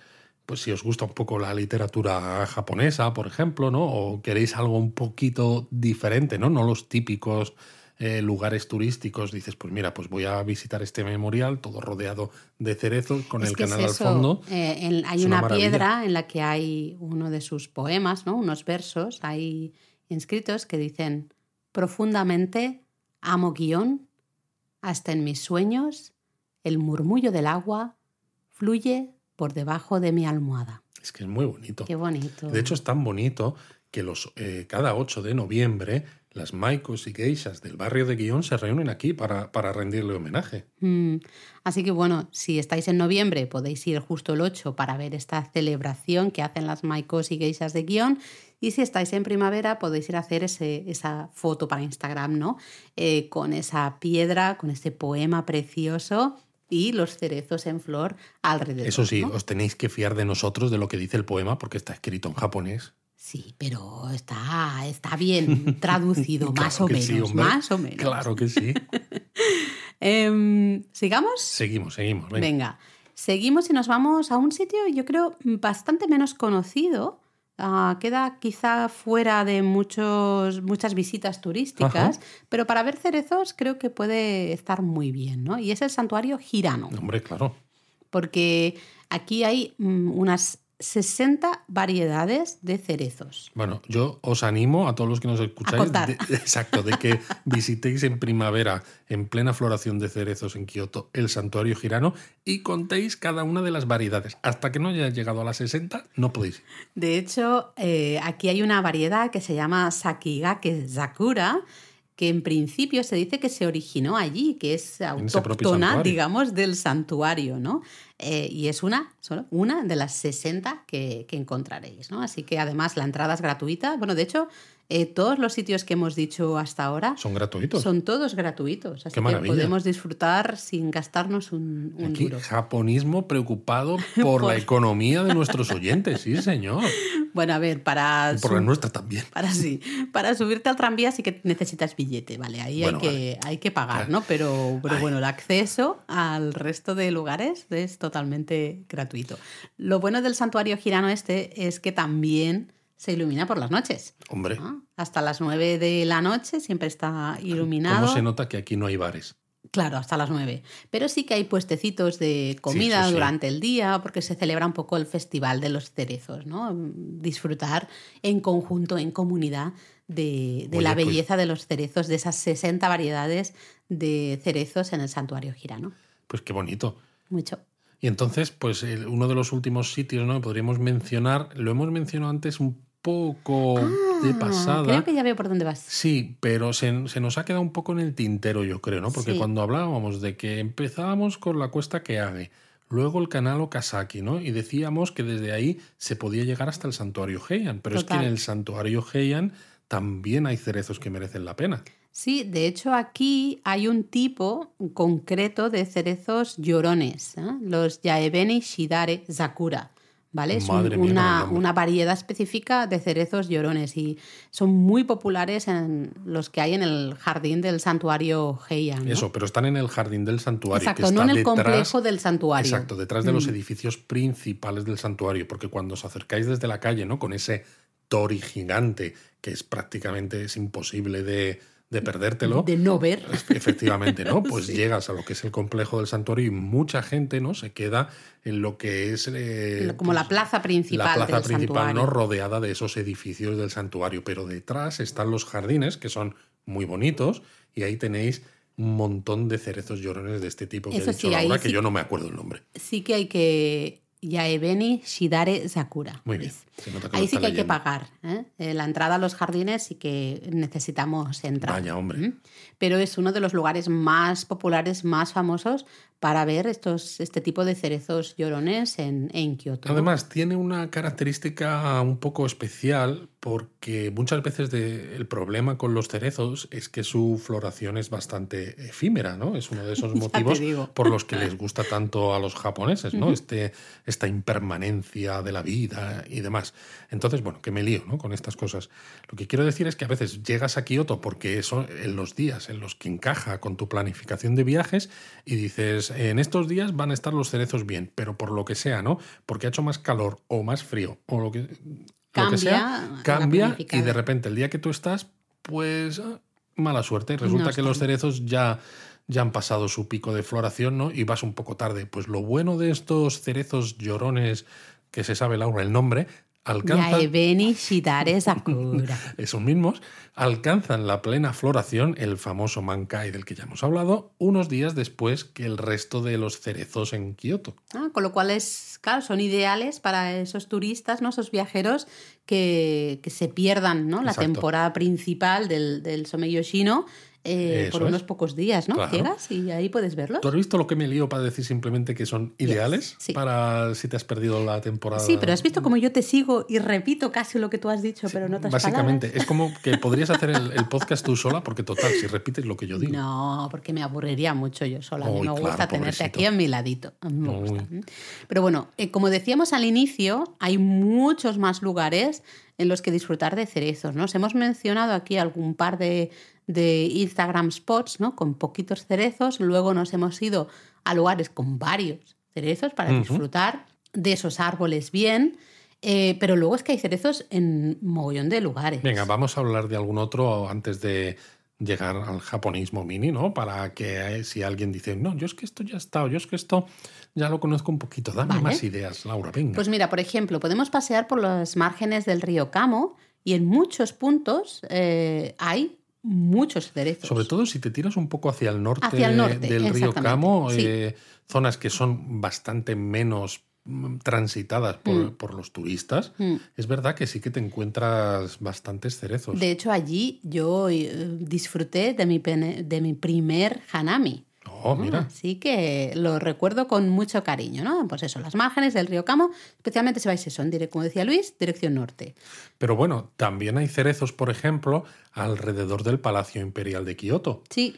pues si os gusta un poco la literatura japonesa, por ejemplo, ¿no? O queréis algo un poquito diferente, ¿no? No los típicos eh, lugares turísticos, dices, pues mira, pues voy a visitar este memorial, todo rodeado de cerezos, con el canal al fondo. Eh, hay una, piedra en la que hay uno de sus poemas, ¿no? Unos versos hay inscritos que dicen, profundamente amo guion, hasta en mis sueños, el murmullo del agua fluye por debajo de mi almohada. Es que es muy bonito. Qué bonito. De hecho, es tan bonito que los, eh, cada 8 de noviembre las maicos y geishas del barrio de Guión se reúnen aquí para, para rendirle homenaje. Mm. Así que bueno, si estáis en noviembre podéis ir justo el 8 para ver esta celebración que hacen las maicos y geishas de Guión. Y si estáis en primavera podéis ir a hacer ese, esa foto para Instagram, ¿no? Eh, con esa piedra, con este poema precioso y los cerezos en flor alrededor. Eso sí, os tenéis que fiar de nosotros, de lo que dice el poema, porque está escrito en japonés. Sí, pero está, está bien traducido, más o menos. más o menos. Claro que sí. Em, ¿Sigamos? Seguimos, seguimos. venga. Seguimos y nos vamos a un sitio, yo creo, bastante menos conocido, Ah, queda quizá fuera de muchos, muchas visitas turísticas, pero para ver cerezos creo que puede estar muy bien, ¿no? Y es el santuario Girano. Hombre, claro. Porque aquí hay mm, unas 60 variedades de cerezos. Bueno, yo os animo a todos los que nos escucháis, exacto, de que visitéis en primavera, en plena floración de cerezos en Kioto, el santuario girano y contéis cada una de las variedades. Hasta que no haya llegado a las 60, no podéis. De hecho, eh, aquí hay una variedad que se llama Sakigake Zakura que en principio se dice que se originó allí, que es autóctona, digamos, del santuario, ¿no? Eh, y es una, solo una de las 60 que, que, encontraréis, ¿no? Así que además la entrada es gratuita. Bueno, de hecho, eh, todos los sitios que hemos dicho hasta ahora son gratuitos. Son todos gratuitos. Así que podemos disfrutar sin gastarnos un, un Aquí, Japonismo preocupado por, la economía de nuestros oyentes, sí, señor. Bueno, a ver, para. por la nuestra también. Para sí. Para subirte al tranvía sí que necesitas billete, ¿vale? Ahí hay, que, hay que pagar, ¿no? Pero, pero bueno, el acceso al resto de lugares es totalmente gratuito. Lo bueno del santuario girano este es que también se ilumina por las noches. Hombre. Hasta las 9 de la noche siempre está iluminado. ¿Cómo se nota que aquí no hay bares? Claro, hasta las 9. Pero sí que hay puestecitos de comida durante el día, porque se celebra un poco el festival de los cerezos, ¿no? Disfrutar en conjunto, en comunidad, de, la pues belleza de los cerezos, de esas 60 variedades de cerezos en el santuario girano. Pues qué bonito. Mucho. Y entonces, pues uno de los últimos sitios, ¿no? Podríamos mencionar, lo hemos mencionado antes un poco de ah, pasada. Creo que ya veo por dónde vas. Sí, pero se, nos ha quedado un poco en el tintero, yo creo, ¿no? Porque cuando hablábamos de que empezábamos con la cuesta Keage, luego el canal Okazaki, ¿no? Y decíamos que desde ahí se podía llegar hasta el santuario Heian, pero es que en el santuario Heian también hay cerezos que merecen la pena. Sí, de hecho aquí hay un tipo concreto de cerezos llorones, ¿eh? los Yaebeni Shidare Zakura. ¿vale? Es una, una, variedad específica de cerezos llorones y son muy populares en los que hay en el jardín del santuario Heian. Eso, pero están en el jardín del santuario. Exacto, no en el complejo del santuario. Exacto, detrás de los mm. edificios principales del santuario, porque cuando os acercáis desde la calle, ¿no? Con ese tori gigante que es prácticamente es imposible de, de perdértelo. De no ver. Efectivamente, ¿no? Pues llegas a lo que es el complejo del santuario y mucha gente, ¿no? Se queda en lo que es... Eh, Como la pues, plaza principal. La plaza principal, ¿no? Rodeada de esos edificios del santuario. Pero detrás están los jardines, que son muy bonitos, y ahí tenéis un montón de cerezos llorones de este tipo que Eso sí, que yo no me acuerdo el nombre. Sí que hay que Yaebeni Shidare Sakura. Muy bien. ¿Ves? Se nota que Ahí sí que hay que leyendo. pagar. ¿eh? Eh, La entrada a los jardines sí que necesitamos entrar. Vaya, hombre. ¿Mm? Pero es uno de los lugares más populares, más famosos para ver estos, este tipo de cerezos llorones en, en Kioto. Además, tiene una característica un poco especial porque muchas veces de- el problema con los cerezos es que su floración es bastante efímera, ¿no? Es uno de esos motivos por los que les gusta tanto a los japoneses, ¿no? este, esta impermanencia de la vida y demás. Entonces, bueno, que me lío ¿no? con estas cosas. Lo que quiero decir es que a veces llegas a Kioto porque son en los días en los que encaja con tu planificación de viajes y dices, en estos días van a estar los cerezos bien, pero por lo que sea, ¿no? Porque ha hecho más calor o más frío o lo que, lo que sea, cambia y de repente el día que tú estás, pues ah, mala suerte. Resulta No que los cerezos ya, ya han pasado su pico de floración, ¿no? Y vas un poco tarde. Pues lo bueno de estos cerezos llorones, que se sabe, Laura, el nombre, alcanzan esos mismos, alcanzan la plena floración, el famoso Mankai del que ya hemos hablado, unos días después que el resto de los cerezos en Kioto. Ah, con lo cual es, claro, son ideales para esos turistas, ¿no? esos viajeros que, que se pierdan ¿no? la temporada principal del, del Someyoshino eh, por unos es. pocos días, ¿no? Claro. Llegas y ahí puedes verlos. ¿Tú has visto lo que me lío para decir simplemente que son ideales sí. para si te has perdido la temporada? Sí, pero has visto como yo te sigo y repito casi lo que tú has dicho, pero no te Básicamente, es como que podrías hacer el, el podcast tú sola, porque total, si repites lo que yo digo. No, porque me aburriría mucho yo sola. A mí Uy, me claro, gusta tenerte pobrecito. aquí a mi ladito. A mí me gusta. Pero bueno, eh, como decíamos al inicio, hay muchos más lugares en los que disfrutar de cerezos. ¿no? Os hemos mencionado aquí algún par de, de Instagram spots ¿no? con poquitos cerezos. Luego nos hemos ido a lugares con varios cerezos para disfrutar de esos árboles bien. Eh, pero luego es que hay cerezos en mogollón de lugares. Venga, vamos a hablar de algún otro antes de llegar al japonismo mini, ¿no? Para que eh, si alguien dice, no, yo es que esto ya ha estado, yo es que esto ya lo conozco un poquito. Dame Vale. más ideas, Laura, venga. Pues mira, por ejemplo, podemos pasear por los márgenes del río Camo y en muchos puntos eh, hay muchos cerezos. Sobre todo si te tiras un poco hacia el norte, Hacia el norte, del río Camo, sí. eh, zonas que son bastante menos transitadas por, Mm. por los turistas, Mm. es verdad que sí que te encuentras bastantes cerezos. De hecho, allí yo eh, disfruté de mi, de mi primer hanami. Oh, mira. Así que lo recuerdo con mucho cariño, ¿no? Pues eso, las márgenes del río Camo, especialmente si vais eso, en dire- como decía Luis, dirección norte. Pero bueno, también hay cerezos, por ejemplo, alrededor del Palacio Imperial de Kioto. Sí.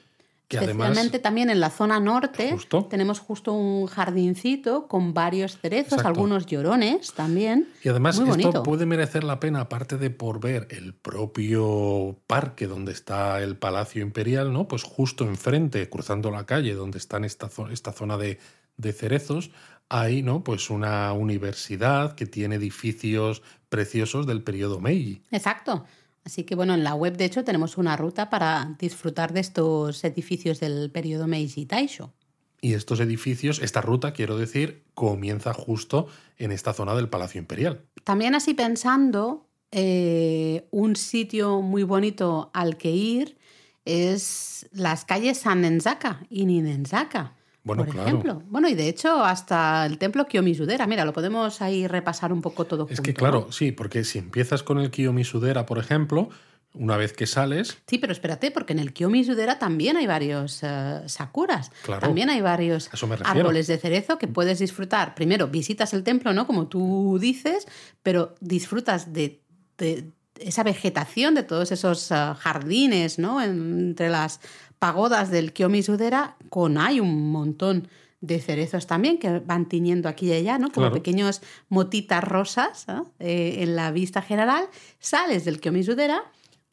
Que además- Especialmente también en la zona norte Justo. tenemos justo un jardincito con varios cerezos, Exacto. algunos llorones también. Y además Muy esto bonito. puede merecer la pena, aparte de por ver el propio parque donde está el Palacio Imperial, ¿no? Pues justo enfrente, cruzando la calle donde está esta, esta zona de, de cerezos, hay, ¿no? Pues una universidad que tiene edificios preciosos del periodo Meiji. Exacto. Así que bueno, en la web de hecho tenemos una ruta para disfrutar de estos edificios del periodo Meiji Taisho. Y estos edificios, esta ruta, quiero decir, comienza justo en esta zona del Palacio Imperial. También así pensando, eh, un sitio muy bonito al que ir es las calles Sanenzaka y Ninenzaka. Bueno, por claro. ejemplo. Bueno, y de hecho hasta el templo Kiyomizudera. Mira, lo podemos ahí repasar un poco todo Es junto, que ¿no? claro, sí, porque si empiezas con el Kiyomizudera, por ejemplo, una vez que sales, Sí, pero espérate, porque en el Kiyomizudera también hay varios eh, sakuras. Claro. También hay varios árboles de cerezo que puedes disfrutar. Primero, visitas el templo, ¿no? Como tú dices, pero disfrutas de, de esa vegetación, de todos esos eh, jardines, ¿no? entre las pagodas del Kiyomizudera, con hay un montón de cerezos también que van tiñendo aquí y allá, ¿no? Como Claro. pequeños motitas rosas ¿no? Eh, en la vista general. Sales del Kiyomizudera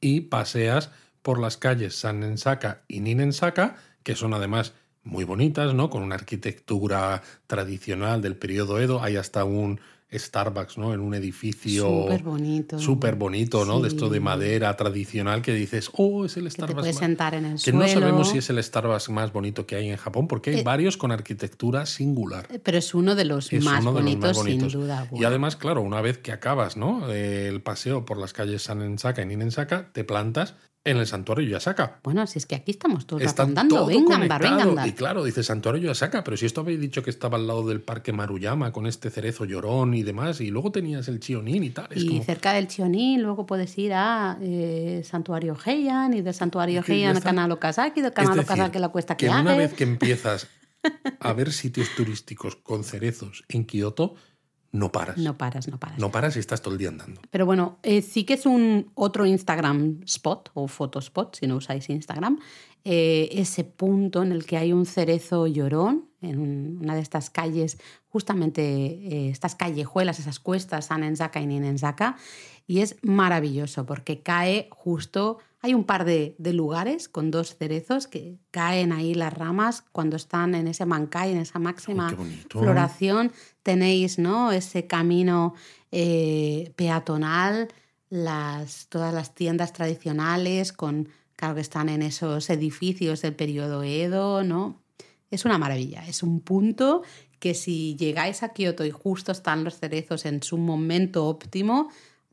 y paseas por las calles Sanensaka y Ninensaka, que son además muy bonitas, ¿no? Con una arquitectura tradicional del periodo Edo. Hay hasta un Starbucks, ¿no? En un edificio Súper bonito. súper bonito, ¿no? De esto de madera tradicional que dices, oh, es el Que te Starbucks. puedes más-". sentar en el Que suelo. no sabemos si es el Starbucks más bonito que hay en Japón, porque hay Eh, varios con arquitectura singular. Pero es uno de los, Es más, uno de los bonitos, más bonitos. sin duda. Y además, claro, una vez que acabas ¿no? el paseo por las calles Sanensaka y Ninensaka, te plantas en el santuario Yasaka. Bueno, si es que aquí estamos todos Están todo Venga, andar, conectado. venga, andar. Y claro, dice santuario Yasaka, pero si esto habéis dicho que estaba al lado del parque Maruyama con este cerezo llorón y demás, y luego tenías el Chionin y tal. Es Y como, cerca del Chionin luego puedes ir a eh, Santuario Heian y del Santuario Heian a Es Canal decir, Okazaki a la cuesta que que una vez que empiezas a ver sitios turísticos con cerezos en Kioto, no paras. No paras, no paras. No paras y estás todo el día andando. Pero bueno, eh, sí que es un otro Instagram spot o fotospot, si no usáis Instagram, eh, ese punto en el que hay un cerezo llorón en un- una de estas calles, justamente eh, estas callejuelas, esas cuestas, Sanenzaka y Ninenzaka, y es maravilloso porque cae justo, hay un par de, de lugares con dos cerezos que caen ahí las ramas cuando están en ese mancay, en esa máxima floración, tenéis ¿no? ese camino eh, peatonal, las, todas las tiendas tradicionales con, claro que están en esos edificios del periodo Edo, ¿no? Es una maravilla, es un punto que si llegáis a Kioto y justo están los cerezos en su momento óptimo,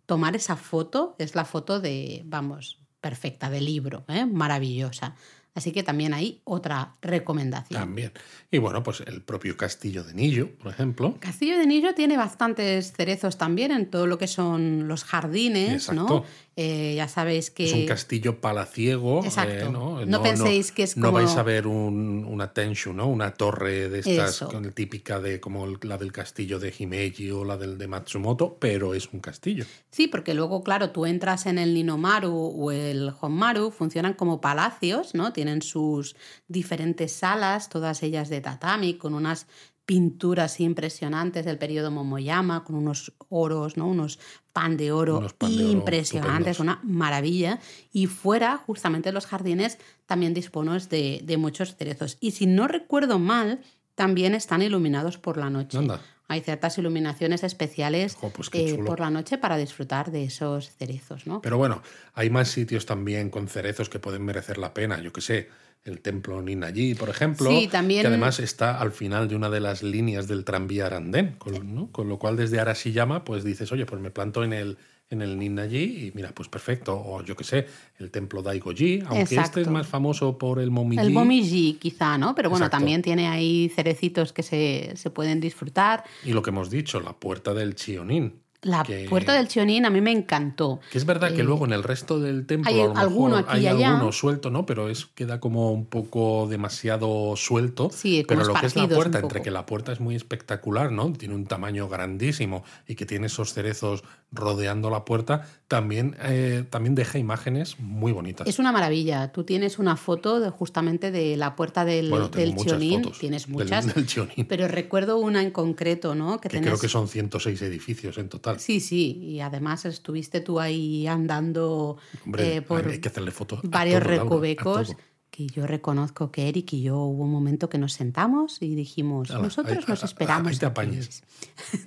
tomar esa foto es la foto de, vamos, perfecta, de libro, ¿eh? maravillosa. Así que también hay otra recomendación. También. Y bueno, pues el propio castillo de Nillo, por ejemplo. Castillo de Nillo tiene bastantes cerezos también en todo lo que son los jardines, ¿no? Eh, ya sabéis que Es un castillo palaciego. Exacto. eh, ¿no? No penséis que es No como- vais a ver un, una tenshu, ¿no? Una torre de estas con- típica de como el- la del castillo de Himeji o la del de Matsumoto, pero es un castillo. Sí, porque luego, claro, tú entras en el Ninomaru o el Honmaru, funcionan como palacios, ¿no? Tienen sus diferentes salas, todas ellas de tatami, con unas pinturas impresionantes del periodo Momoyama, con unos oros, ¿no? Unos pan de oro pan de impresionantes, una maravilla. Y fuera, justamente en los jardines, también dispones de, de muchos cerezos. Y si no recuerdo mal, también están iluminados por la noche. Anda. Hay ciertas iluminaciones especiales pues qué eh, por la noche para disfrutar de esos cerezos, ¿no? Pero bueno, hay más sitios también con cerezos que pueden merecer la pena. Yo que sé, el templo Ninallí, por ejemplo, Sí, también- que además está al final de una de las líneas del tranvía Arandén, con, ¿no? con lo cual desde Arashiyama pues dices, oye, pues me planto en el en el y mira, pues perfecto. O yo que sé, el templo Daigoji, aunque este es más famoso por el Momiji. El momiji quizá, ¿no? Pero bueno, Exacto. también tiene ahí cerecitos que se, se pueden disfrutar. Y lo que hemos dicho, la puerta del Chionin. La que- puerta del Chionin a mí me encantó. Que es verdad que Eh, luego en el resto del templo hay a lo mejor alguno aquí hay y allá. alguno suelto, ¿no? Pero es queda como un poco demasiado suelto. Sí, pero lo que es la puerta, entre que la puerta es muy espectacular, ¿no? Tiene un tamaño grandísimo y que tiene esos cerezos rodeando la puerta, también, eh, también deja imágenes muy bonitas. Es una maravilla. Tú tienes una foto de, justamente de la puerta del, bueno, del fotos Tienes muchas. del Pero recuerdo una en concreto, ¿no? Que, que tenés- creo que son 106 edificios en total. Sí, sí. Y además estuviste tú ahí andando Hombre, eh, por hay que hacerle fotos a varios todo, recovecos. Que yo reconozco que Eric y yo hubo un momento que nos sentamos y dijimos, Ala, nosotros ahí- nos esperamos. ahí te aquí". apañes.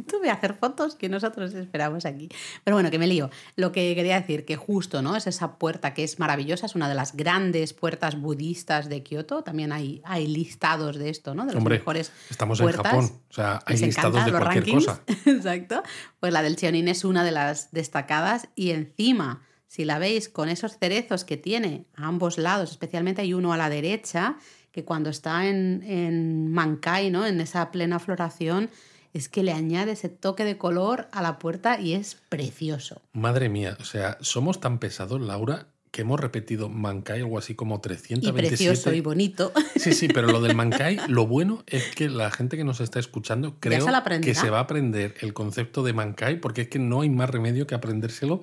Tú ve a hacer fotos que nosotros esperamos aquí. Pero bueno, que me lío. Lo que quería decir, que justo, ¿no? Es esa puerta que es maravillosa, es una de las grandes puertas budistas de Kioto. También hay, hay listados de esto, ¿no? De Hombre, mejores estamos puertas. en Japón, o sea, hay Les listados de los cualquier rankings. cosa. Exacto. Pues la del Chionin es una de las destacadas y encima, si la veis con esos cerezos que tiene a ambos lados, especialmente hay uno a la derecha, que cuando está en, en Mankai, ¿no? En esa plena floración, es que le añade ese toque de color a la puerta y es precioso. Madre mía, o sea, somos tan pesados, Laura, que hemos repetido Mankai algo así como Y 327. precioso y bonito. Sí, sí, pero lo del Mankai, lo bueno es que la gente que nos está escuchando creo se que se va a aprender el concepto de Mankai porque es que no hay más remedio que aprendérselo.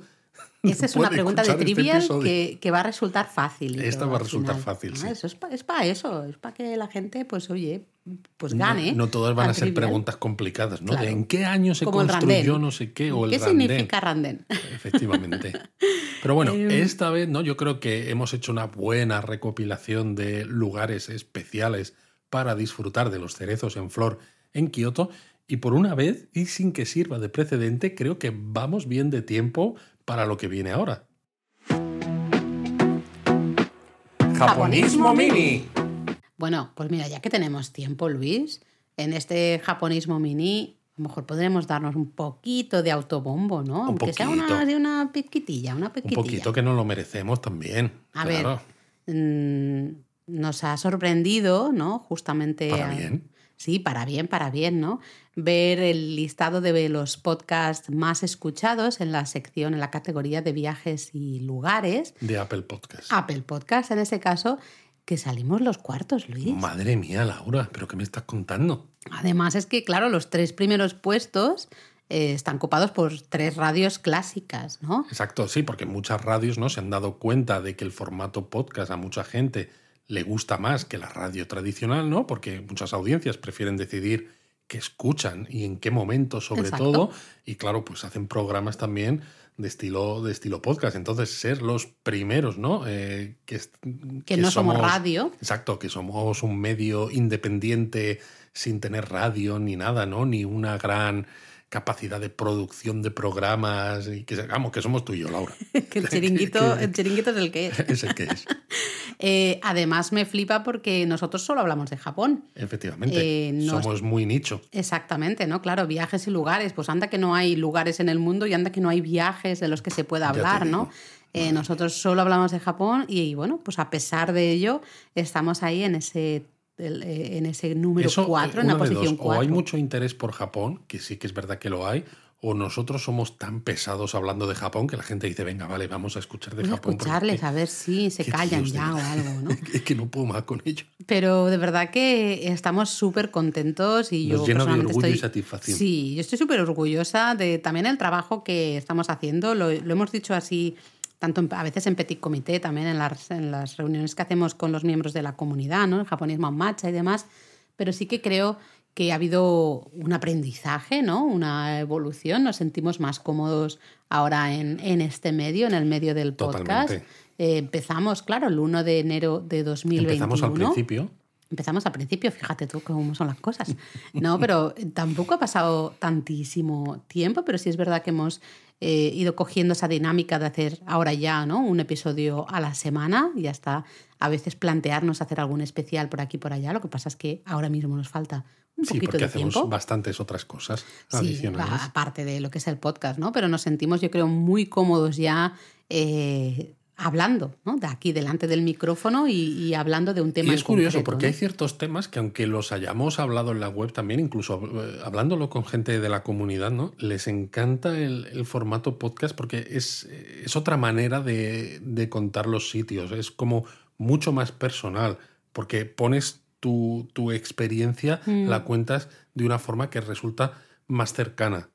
Esa es una pregunta de este episodio. que, que va a resultar fácil. Esta va a resultar final. fácil, Ah, sí. Eso es para es pa eso, es para que la gente, pues oye, pues No- gane. No, todas van a ser trivial. preguntas complicadas, ¿no? De en qué año se Como construyó no sé qué o el ¿Qué Randén. significa Randén? Efectivamente. Pero bueno, Em. esta vez, ¿no? Yo creo que hemos hecho una buena recopilación de lugares especiales para disfrutar de los cerezos en flor en Kioto. Y por una vez, y sin que sirva de precedente, creo que vamos bien de tiempo para lo que viene ahora. Japonismo Bueno, pues mira, ya que tenemos tiempo, Luis, en este japonismo mini a lo mejor podremos darnos un poquito de autobombo, ¿no? Un Aunque sea una, poquito. de una piquitilla, una Un piquitilla. poquito que nos lo merecemos también. A claro. ver, mm, nos ha sorprendido, ¿no? Justamente. Para a- bien. Sí, para bien, para bien, ¿no? Ver el listado de los podcasts más escuchados en la sección, en la categoría de viajes y lugares. De Apple Podcast. Apple Podcast, en ese caso, que salimos los cuartos, Luis. Madre mía, Laura, ¿pero qué me estás contando? Además es que, claro, los tres primeros puestos eh, están copados por tres radios clásicas, ¿no? Exacto, sí, porque muchas radios no se han dado cuenta de que el formato podcast a mucha gente le gusta más que la radio tradicional, ¿no? Porque muchas audiencias prefieren decidir qué escuchan y en qué momento, sobre Exacto. todo. Y claro, pues hacen programas también de estilo, de estilo podcast. Entonces, ser los primeros, ¿no? Eh, que, Que no somos radio. Exacto, que somos un medio independiente sin tener radio ni nada, ¿no? Ni una gran capacidad de producción de programas y que vamos que somos tú y yo Laura que el chiringuito, el chiringuito es el que es. es el que es Eh, además me flipa porque nosotros solo hablamos de Japón. efectivamente Eh, somos muy nicho Exactamente, ¿no? Claro, viajes y lugares. Pues anda que no hay lugares en el mundo y anda que no hay viajes de los que se pueda hablar, ¿no? Eh, nosotros solo hablamos de Japón y, bueno, pues a pesar de ello, estamos ahí en ese, eh, en ese número Eso, 4, eh, en la de posición dos, o hay 4. mucho interés por Japón que sí que es verdad que lo hay o nosotros somos tan pesados hablando de Japón que la gente dice venga vale vamos a escuchar de a Japón porque escucharles a ver si se callan de ya o algo, ¿no? es que no puedo más con ello Pero de verdad que estamos súper contentos y yo llena de personalmente orgullo y estoy- satisfacción. Sí, yo estoy súper orgullosa de también el trabajo que estamos haciendo. Lo, lo hemos dicho así, tanto en- a veces en Petit Comité, también en las, en las reuniones que hacemos con los miembros de la comunidad, ¿no? El japonismo en marcha y demás. Pero sí que creo que ha habido un aprendizaje, ¿no? Una evolución. Nos sentimos más cómodos ahora en, en este medio, en el medio del podcast. Eh, empezamos, claro, el 1 de enero de 2021. empezamos al principio Empezamos al principio, fíjate tú cómo son las cosas. No, pero tampoco ha pasado tantísimo tiempo, pero sí es verdad que hemos eh, ido cogiendo esa dinámica de hacer ahora ya, ¿no? Un episodio a la semana y hasta a veces plantearnos hacer algún especial por aquí y por allá. Lo que pasa es que ahora mismo nos falta un sí poquito porque de hacemos tiempo. bastantes otras cosas Sí, adicionales aparte de lo que es el podcast, ¿no? Pero nos sentimos, yo creo, muy cómodos ya eh, hablando, ¿no? De aquí delante del micrófono y, y hablando de un tema Y en es curioso concreto, porque ¿no? hay ciertos temas que aunque los hayamos hablado en la web también, incluso eh, hablándolo con gente de la comunidad, ¿no? Les encanta el, el formato podcast porque es, es otra manera de, de contar los sitios. Es como mucho más personal porque pones tu, tu experiencia, Mm. la cuentas de una forma que resulta más cercana.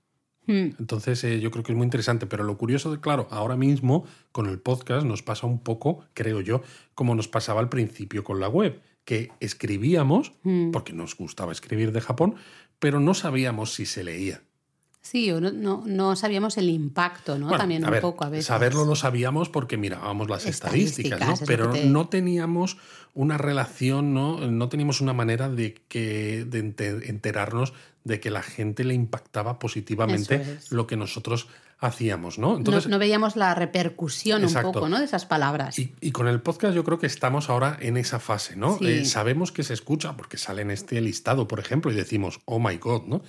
Mm. Entonces eh, yo creo que es muy interesante, pero lo curioso claro, ahora mismo con el podcast nos pasa un poco, creo yo, como nos pasaba al principio con la web, que escribíamos, Mm. porque nos gustaba escribir de Japón, pero no sabíamos si se leía. Sí, o no, no, no sabíamos el impacto, ¿no? Bueno, También un ver, poco a veces. Saberlo lo sabíamos porque mirábamos las estadísticas, Estadísticas, ¿no? pero te- no teníamos una relación, ¿no? no teníamos una manera de, que, de enterarnos de que la gente le impactaba positivamente es. lo que nosotros hacíamos, ¿no? No- Entonces, no, veíamos la repercusión Exacto. un poco, ¿no? De esas palabras. Y, y con el podcast yo creo que estamos ahora en esa fase, ¿no? Sí. Eh, sabemos que se escucha porque sale en este listado, por ejemplo, y decimos, oh my god, ¿no?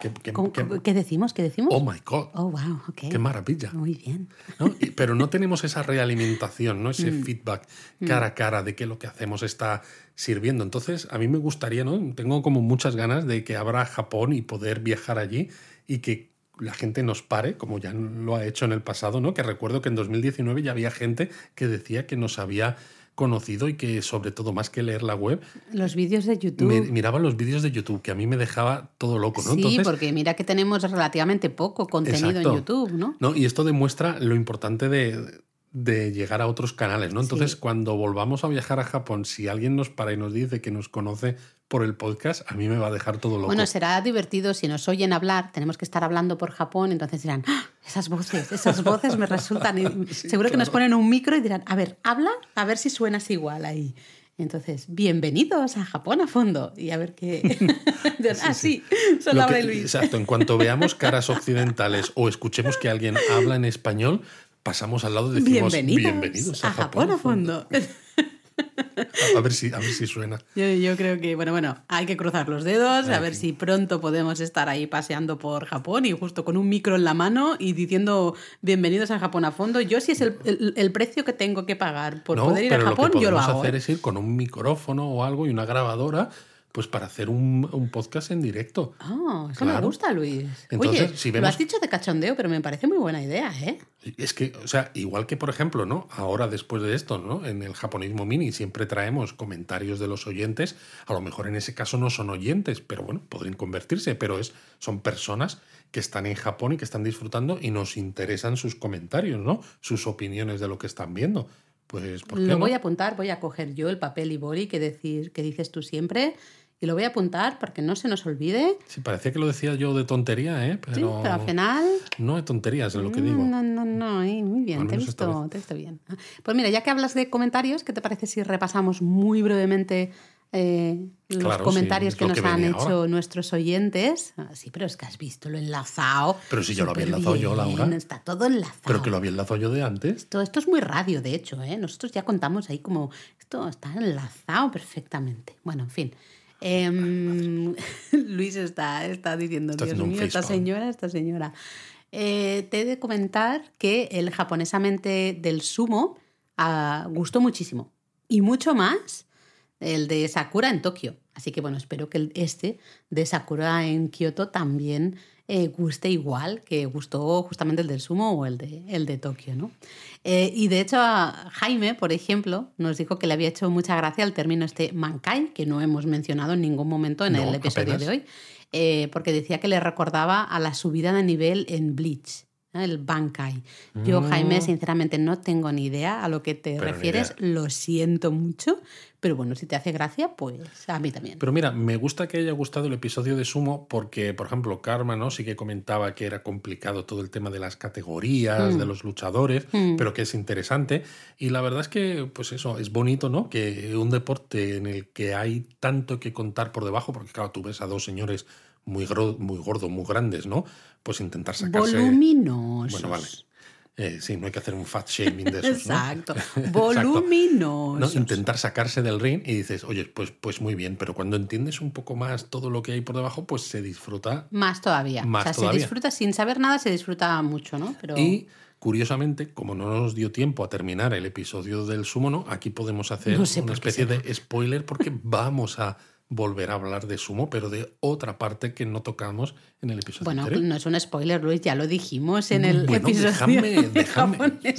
¿Qué, qué- ¿Cómo- qué- ¿Qué decimos? ¿Qué decimos? oh my god, Oh, wow, ok. qué maravilla. Muy bien. ¿no? Pero no tenemos esa realimentación, ¿no? Mm. ese feedback cara a cara de que lo que hacemos está sirviendo. Entonces, a mí me gustaría, ¿no? Tengo como muchas ganas de que abra Japón y poder viajar allí y que la gente nos pare, como ya lo ha hecho en el pasado, ¿no? Que recuerdo que en 2019 ya había gente que decía que nos había conocido y que sobre todo más que leer la web, Los vídeos de YouTube. me- miraba los vídeos de YouTube, que a mí me dejaba todo loco, ¿no? sí, Entonces, porque mira que tenemos relativamente poco contenido Exacto. en YouTube, ¿no? No, y esto demuestra lo importante de, de llegar a otros canales, ¿no? Entonces, Sí. cuando volvamos a viajar a Japón, si alguien nos para y nos dice que nos conoce por el podcast, a mí me va a dejar todo loco. Bueno, será divertido si nos oyen hablar, tenemos que estar hablando por Japón, entonces dirán, "Ah, esas voces, esas voces me resultan... Seguro que nos ponen un micro y dirán, a ver, habla, a ver si suenas igual ahí. Entonces, bienvenidos a Japón a fondo. Y a ver qué... Ah, sí, son Lo Laura que- y Luis. Exacto, en cuanto veamos caras occidentales o escuchemos que alguien habla en español, pasamos al lado y decimos Bienvenidos, bienvenidos a, Japón a fondo. A ver si, a ver si suena. Yo, yo creo que, bueno, bueno, hay que cruzar los dedos, a ver si pronto podemos estar ahí paseando por Japón y justo con un micro en la mano y diciendo bienvenidos a Japón a fondo. Yo si es el, el- el precio que tengo que pagar por No, poder ir a Japón, lo que yo lo podemos hago. hacer ¿eh? es ir con un micrófono o algo y una grabadora, pues para hacer un, un podcast en directo. Ah, eso me Claro. gusta, Luis. Entonces, Oye, si lo has dicho de cachondeo, pero me parece muy buena idea, ¿eh? Es que, o sea, igual que por ejemplo, ¿no? Ahora después de esto, ¿no? En el japonismo mini siempre traemos comentarios de los oyentes. A lo mejor en ese caso no son oyentes, pero bueno, podrían convertirse, pero es, son personas que están en Japón y que están disfrutando y nos interesan sus comentarios, ¿no? Sus opiniones de lo que están viendo. Pues, ¿por qué Lo no? voy a apuntar, voy a coger yo el papel y boli que, decir, que dices tú siempre y lo voy a apuntar para que no se nos olvide. Sí, parecía que lo decía yo de tontería, ¿eh? Pero, Sí, pero al final... no de tonterías es lo que digo. No, no, no, eh, muy bien, te he, visto, te he visto bien. Pues mira, ya que hablas de comentarios, ¿qué te parece si repasamos muy brevemente eh, los Claro, comentarios que nos que han hecho ahora. nuestros oyentes? Ah, sí, pero es que has visto lo enlazado. Pero si yo lo había enlazado yo, Laura. Está todo enlazado. Pero que lo había enlazado yo de antes. Esto, esto es muy radio, de hecho, ¿eh? Nosotros ya contamos ahí como esto está enlazado perfectamente. Bueno, en fin. Em, Luis está, está diciendo, Dios mío, esta facepalm". señora, esta señora. Eh, te he de comentar que el japonesamente del sumo ah, gustó muchísimo. Y mucho más el de Sakura en Tokio. Así que bueno, espero que este de Sakura en Kioto también eh, guste igual que gustó justamente el del sumo o el de, el de Tokio, ¿no? Eh, y de hecho, a Jaime, por ejemplo, nos dijo que le había hecho mucha gracia el término este mankai, que no hemos mencionado en ningún momento en No, el episodio apenas. de hoy, eh, porque decía que le recordaba a la subida de nivel en Bleach. El Bankai. Yo, Mm. Jaime, sinceramente no tengo ni idea a lo que te Pero refieres. Lo siento mucho. Pero bueno, si te hace gracia, pues a mí también. Pero mira, me gusta que haya gustado el episodio de Sumo porque, por ejemplo, Karma, ¿no? Sí que comentaba que era complicado todo el tema de las categorías, Mm. de los luchadores, Mm. pero que es interesante. Y la verdad es que, pues eso, es bonito, ¿no? Que un deporte en el que hay tanto que contar por debajo, porque claro, tú ves a dos señores muy, muy gordos, muy grandes, ¿no? Pues intentar sacarse... Voluminosos. Bueno, vale. Eh, sí, no hay que hacer un fat shaming de esos, ¿no? Exacto. Voluminosos. ¿no? Intentar sacarse del ring y dices, oye, pues, pues muy bien, pero cuando entiendes un poco más todo lo que hay por debajo, pues se disfruta. Más todavía. Más o sea, todavía. se disfruta sin saber nada, se disfruta mucho, ¿no? Pero Y curiosamente, como no nos dio tiempo a terminar el episodio del sumo, ¿no? aquí podemos hacer No sé una especie de spoiler porque vamos a volver a hablar de sumo, pero de otra parte que no tocamos en el episodio bueno, anterior. no es un spoiler, Luis, ya lo dijimos en el Bueno, episodio déjame, de déjame.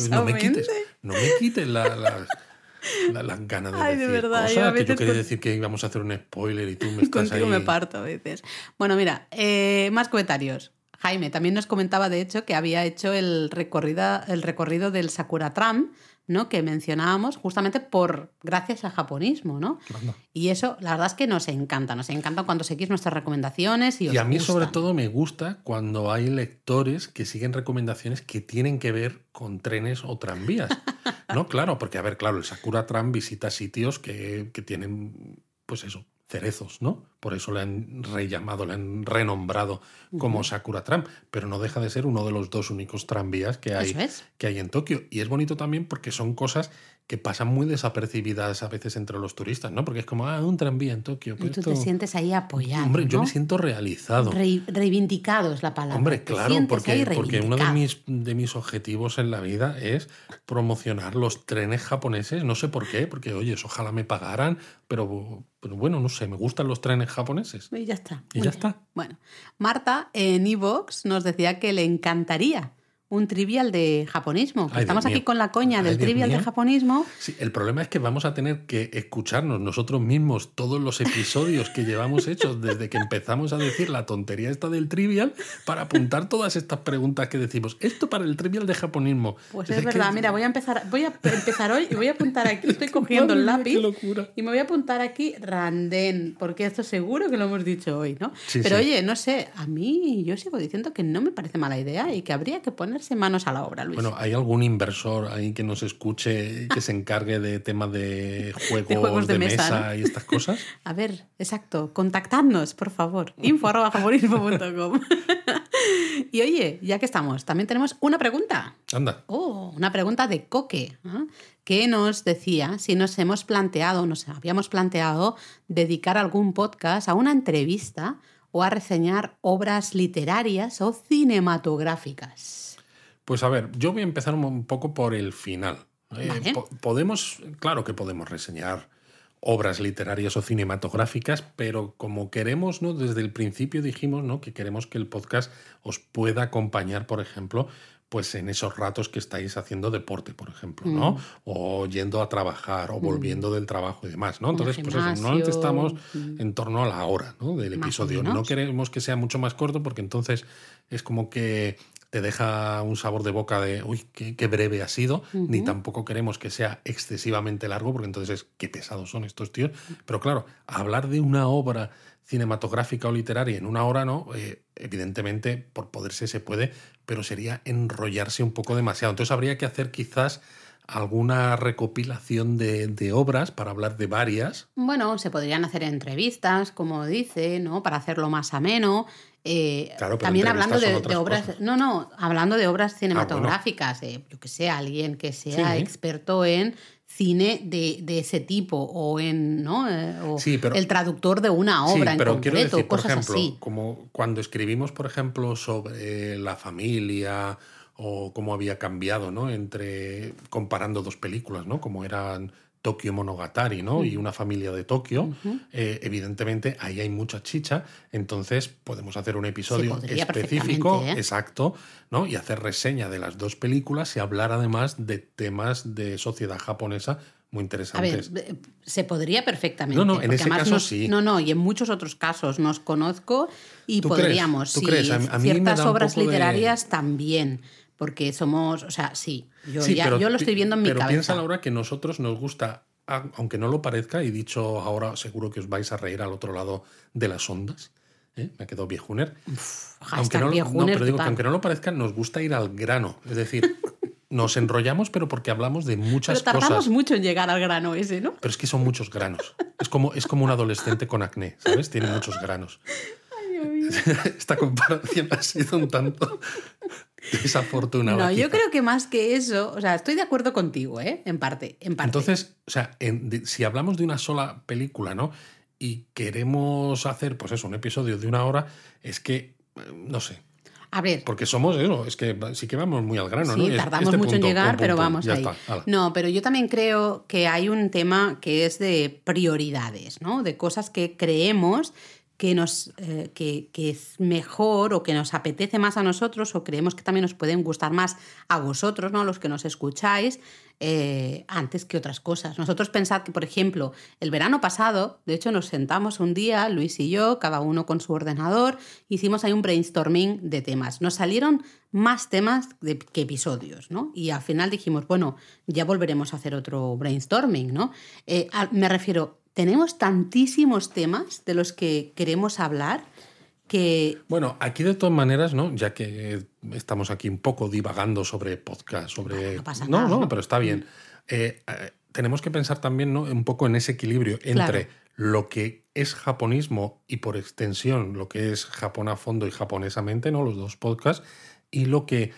No me quites, no me quites la, la, la- las ganas de Ay, de decir verdad, cosas, yo a que yo quería con- decir que íbamos a hacer un spoiler y tú me estás Contigo ahí... me parto a veces. Bueno, mira, eh, más comentarios. Jaime también nos comentaba, de hecho, que había hecho el recorrido, el recorrido del Sakura Tram, ¿no? Que mencionábamos justamente por gracias al japonismo, ¿no? Y eso, la verdad es que nos encanta, nos encanta cuando seguís nuestras recomendaciones y os Y a mí sobre todo me gusta cuando hay lectores que siguen recomendaciones que tienen que ver con trenes o tranvías. no, claro, porque a ver, claro, el Sakura Tram visita sitios que, que tienen, pues eso, cerezos, ¿no? Por eso le han rellamado, le han renombrado como Sakura Tram, pero no deja de ser uno de los dos únicos tranvías que hay, es. que hay en Tokio. Y es bonito también porque son cosas que pasan muy desapercibidas a veces entre los turistas, ¿no? Porque es como, ah, un tranvía en Tokio. Y pues tú te sientes ahí apoyado. Hombre, yo ¿no? me siento realizado. Re- reivindicado es la palabra. Hombre, claro, porque, porque uno de mis, de mis objetivos en la vida es promocionar los trenes japoneses. No sé por qué, porque, oye, ojalá me pagaran, pero, pero bueno, no sé, me gustan los trenes japoneses. Y ya está. Y ya bien. está. Bueno, Marta en Evox nos decía que le encantaría un trivial de japonismo. Ay, Estamos aquí con la coña Ay, del Dios trivial de japonismo. Sí, el problema es que vamos a tener que escucharnos nosotros mismos todos los episodios que llevamos hechos desde que empezamos a decir la tontería esta del trivial para apuntar todas estas preguntas que decimos. Esto para el trivial de japonismo. Pues Es es, que- verdad, mira, voy a empezar, voy a empezar hoy y voy a apuntar aquí, estoy cogiendo el lápiz qué locura. y me voy a apuntar aquí Randén, porque esto seguro que lo hemos dicho hoy, ¿no? Sí, Pero sí. oye, no sé, a mí yo sigo diciendo que no me parece mala idea y que habría que ponerse manos a la obra, Luis. Bueno, ¿hay algún inversor ahí que nos escuche que se encargue de temas de juegos de, juegos de mesa, mesa, ¿no? y estas cosas? A ver, exacto, contactadnos, por favor. info arroba y oye, ya que estamos, también tenemos una pregunta. Anda. Oh, una pregunta de Coque, ¿ah? que nos decía si nos hemos planteado, nos habíamos planteado dedicar algún podcast a una entrevista o a reseñar obras literarias o cinematográficas. Pues a ver, yo voy a empezar un poco por el final. Eh, po- podemos, claro que podemos reseñar obras literarias o cinematográficas, pero como queremos, ¿no? Desde el principio dijimos, ¿no? Que queremos que el podcast os pueda acompañar, por ejemplo, pues en esos ratos que estáis haciendo deporte, por ejemplo, ¿no? O yendo a trabajar o volviendo del trabajo y demás, ¿no? Entonces, pues eso, normalmente estamos mm. en torno a la hora, ¿no? Del Más episodio. No queremos que sea mucho más corto porque entonces es como que te deja un sabor de boca de, uy, qué, qué breve ha sido, ni tampoco queremos que sea excesivamente largo, porque entonces es, qué pesados son estos tíos. Pero claro, hablar de una obra cinematográfica o literaria en una hora, ¿no? Eh, evidentemente, por poderse se puede, pero sería enrollarse un poco demasiado. Entonces habría que hacer quizás alguna recopilación de, de obras para hablar de varias. Bueno, se podrían hacer entrevistas, como dice, ¿no? Para hacerlo más ameno. Eh, Claro, pero también hablando de, obras, cosas. Ah, no, no, hablando de obras cinematográficas, eh, yo que sé, alguien que sea Sí. experto en cine de, de ese tipo o en, ¿no? Eh, o Sí, pero- el traductor de una Sí, obra en pero concreto, quiero decir, por cosas ejemplo, así. como cuando escribimos, por ejemplo, sobre la familia o cómo había cambiado, ¿no? Entre comparando dos películas, ¿no? Como eran Tokio Monogatari, ¿no? Y una familia de Tokio. Eh, evidentemente, ahí hay mucha chicha, entonces podemos hacer un episodio específico, ¿eh? exacto, ¿no? Y hacer reseña de las dos películas y hablar además de temas de sociedad japonesa muy A ver, interesantes. eh, se podría perfectamente. No, no, en ese caso nos- sí. No, no, y en muchos otros casos nos conozco y ¿Tú crees? podríamos, ¿Tú sí, crees? A a mí me ciertas obras de- literarias también, porque somos, o sea, sí, yo, Sí, ya- pero yo lo estoy viendo en mi pero cabeza. piensa, Laura, que nosotros nos gusta, aunque no lo parezca, y dicho ahora seguro que os vais a reír al otro lado de las ondas. ¿eh? Me quedó viejuner. Aunque no, pero digo que aunque no lo parezca, nos gusta ir al grano. Es decir, nos enrollamos, pero porque hablamos de muchas Pero tardamos cosas. mucho en llegar al grano ese, ¿no? Pero es que son muchos granos. Es como, es como un adolescente con acné, ¿sabes? Tiene muchos granos. Esta comparación ha sido un tanto desafortunada. No, yo creo que más que eso, o sea, estoy de acuerdo contigo, ¿eh? En parte, en parte. Entonces, o sea, en- de- si hablamos de una sola película, ¿no? Y queremos hacer, pues eso, un episodio de una hora, es que, eh, no sé, a ver, porque somos eso, es que sí que vamos muy al grano, ¿no? Sí, Es- tardamos este mucho punto, en llegar, pero vamos ya ahí. está. No, pero yo también creo que hay un tema que es de prioridades, ¿no? De cosas que creemos que, nos, eh, que, que es mejor o que nos apetece más a nosotros o creemos que también nos pueden gustar más a vosotros, ¿no? Los que nos escucháis, eh, antes que otras cosas. Nosotros pensad que, por ejemplo, el verano pasado, de hecho, nos sentamos un día, Luis y yo, cada uno con su ordenador, hicimos ahí un brainstorming de temas. Nos salieron más temas de- que episodios, ¿no? Y al final dijimos, bueno, ya volveremos a hacer otro brainstorming, ¿no? Eh, a- me refiero, tenemos tantísimos temas de los que queremos hablar que Bueno, aquí de todas maneras, ¿no? Ya que estamos aquí un poco divagando sobre podcast, sobre. Bueno, no pasa no, nada, no, ¿no? pero está bien. Eh, eh, tenemos que pensar también, ¿no? Un poco en ese equilibrio entre Claro. lo que es japonismo y por extensión lo que es Japón a fondo y japonesamente, ¿no? Los dos podcasts, y lo que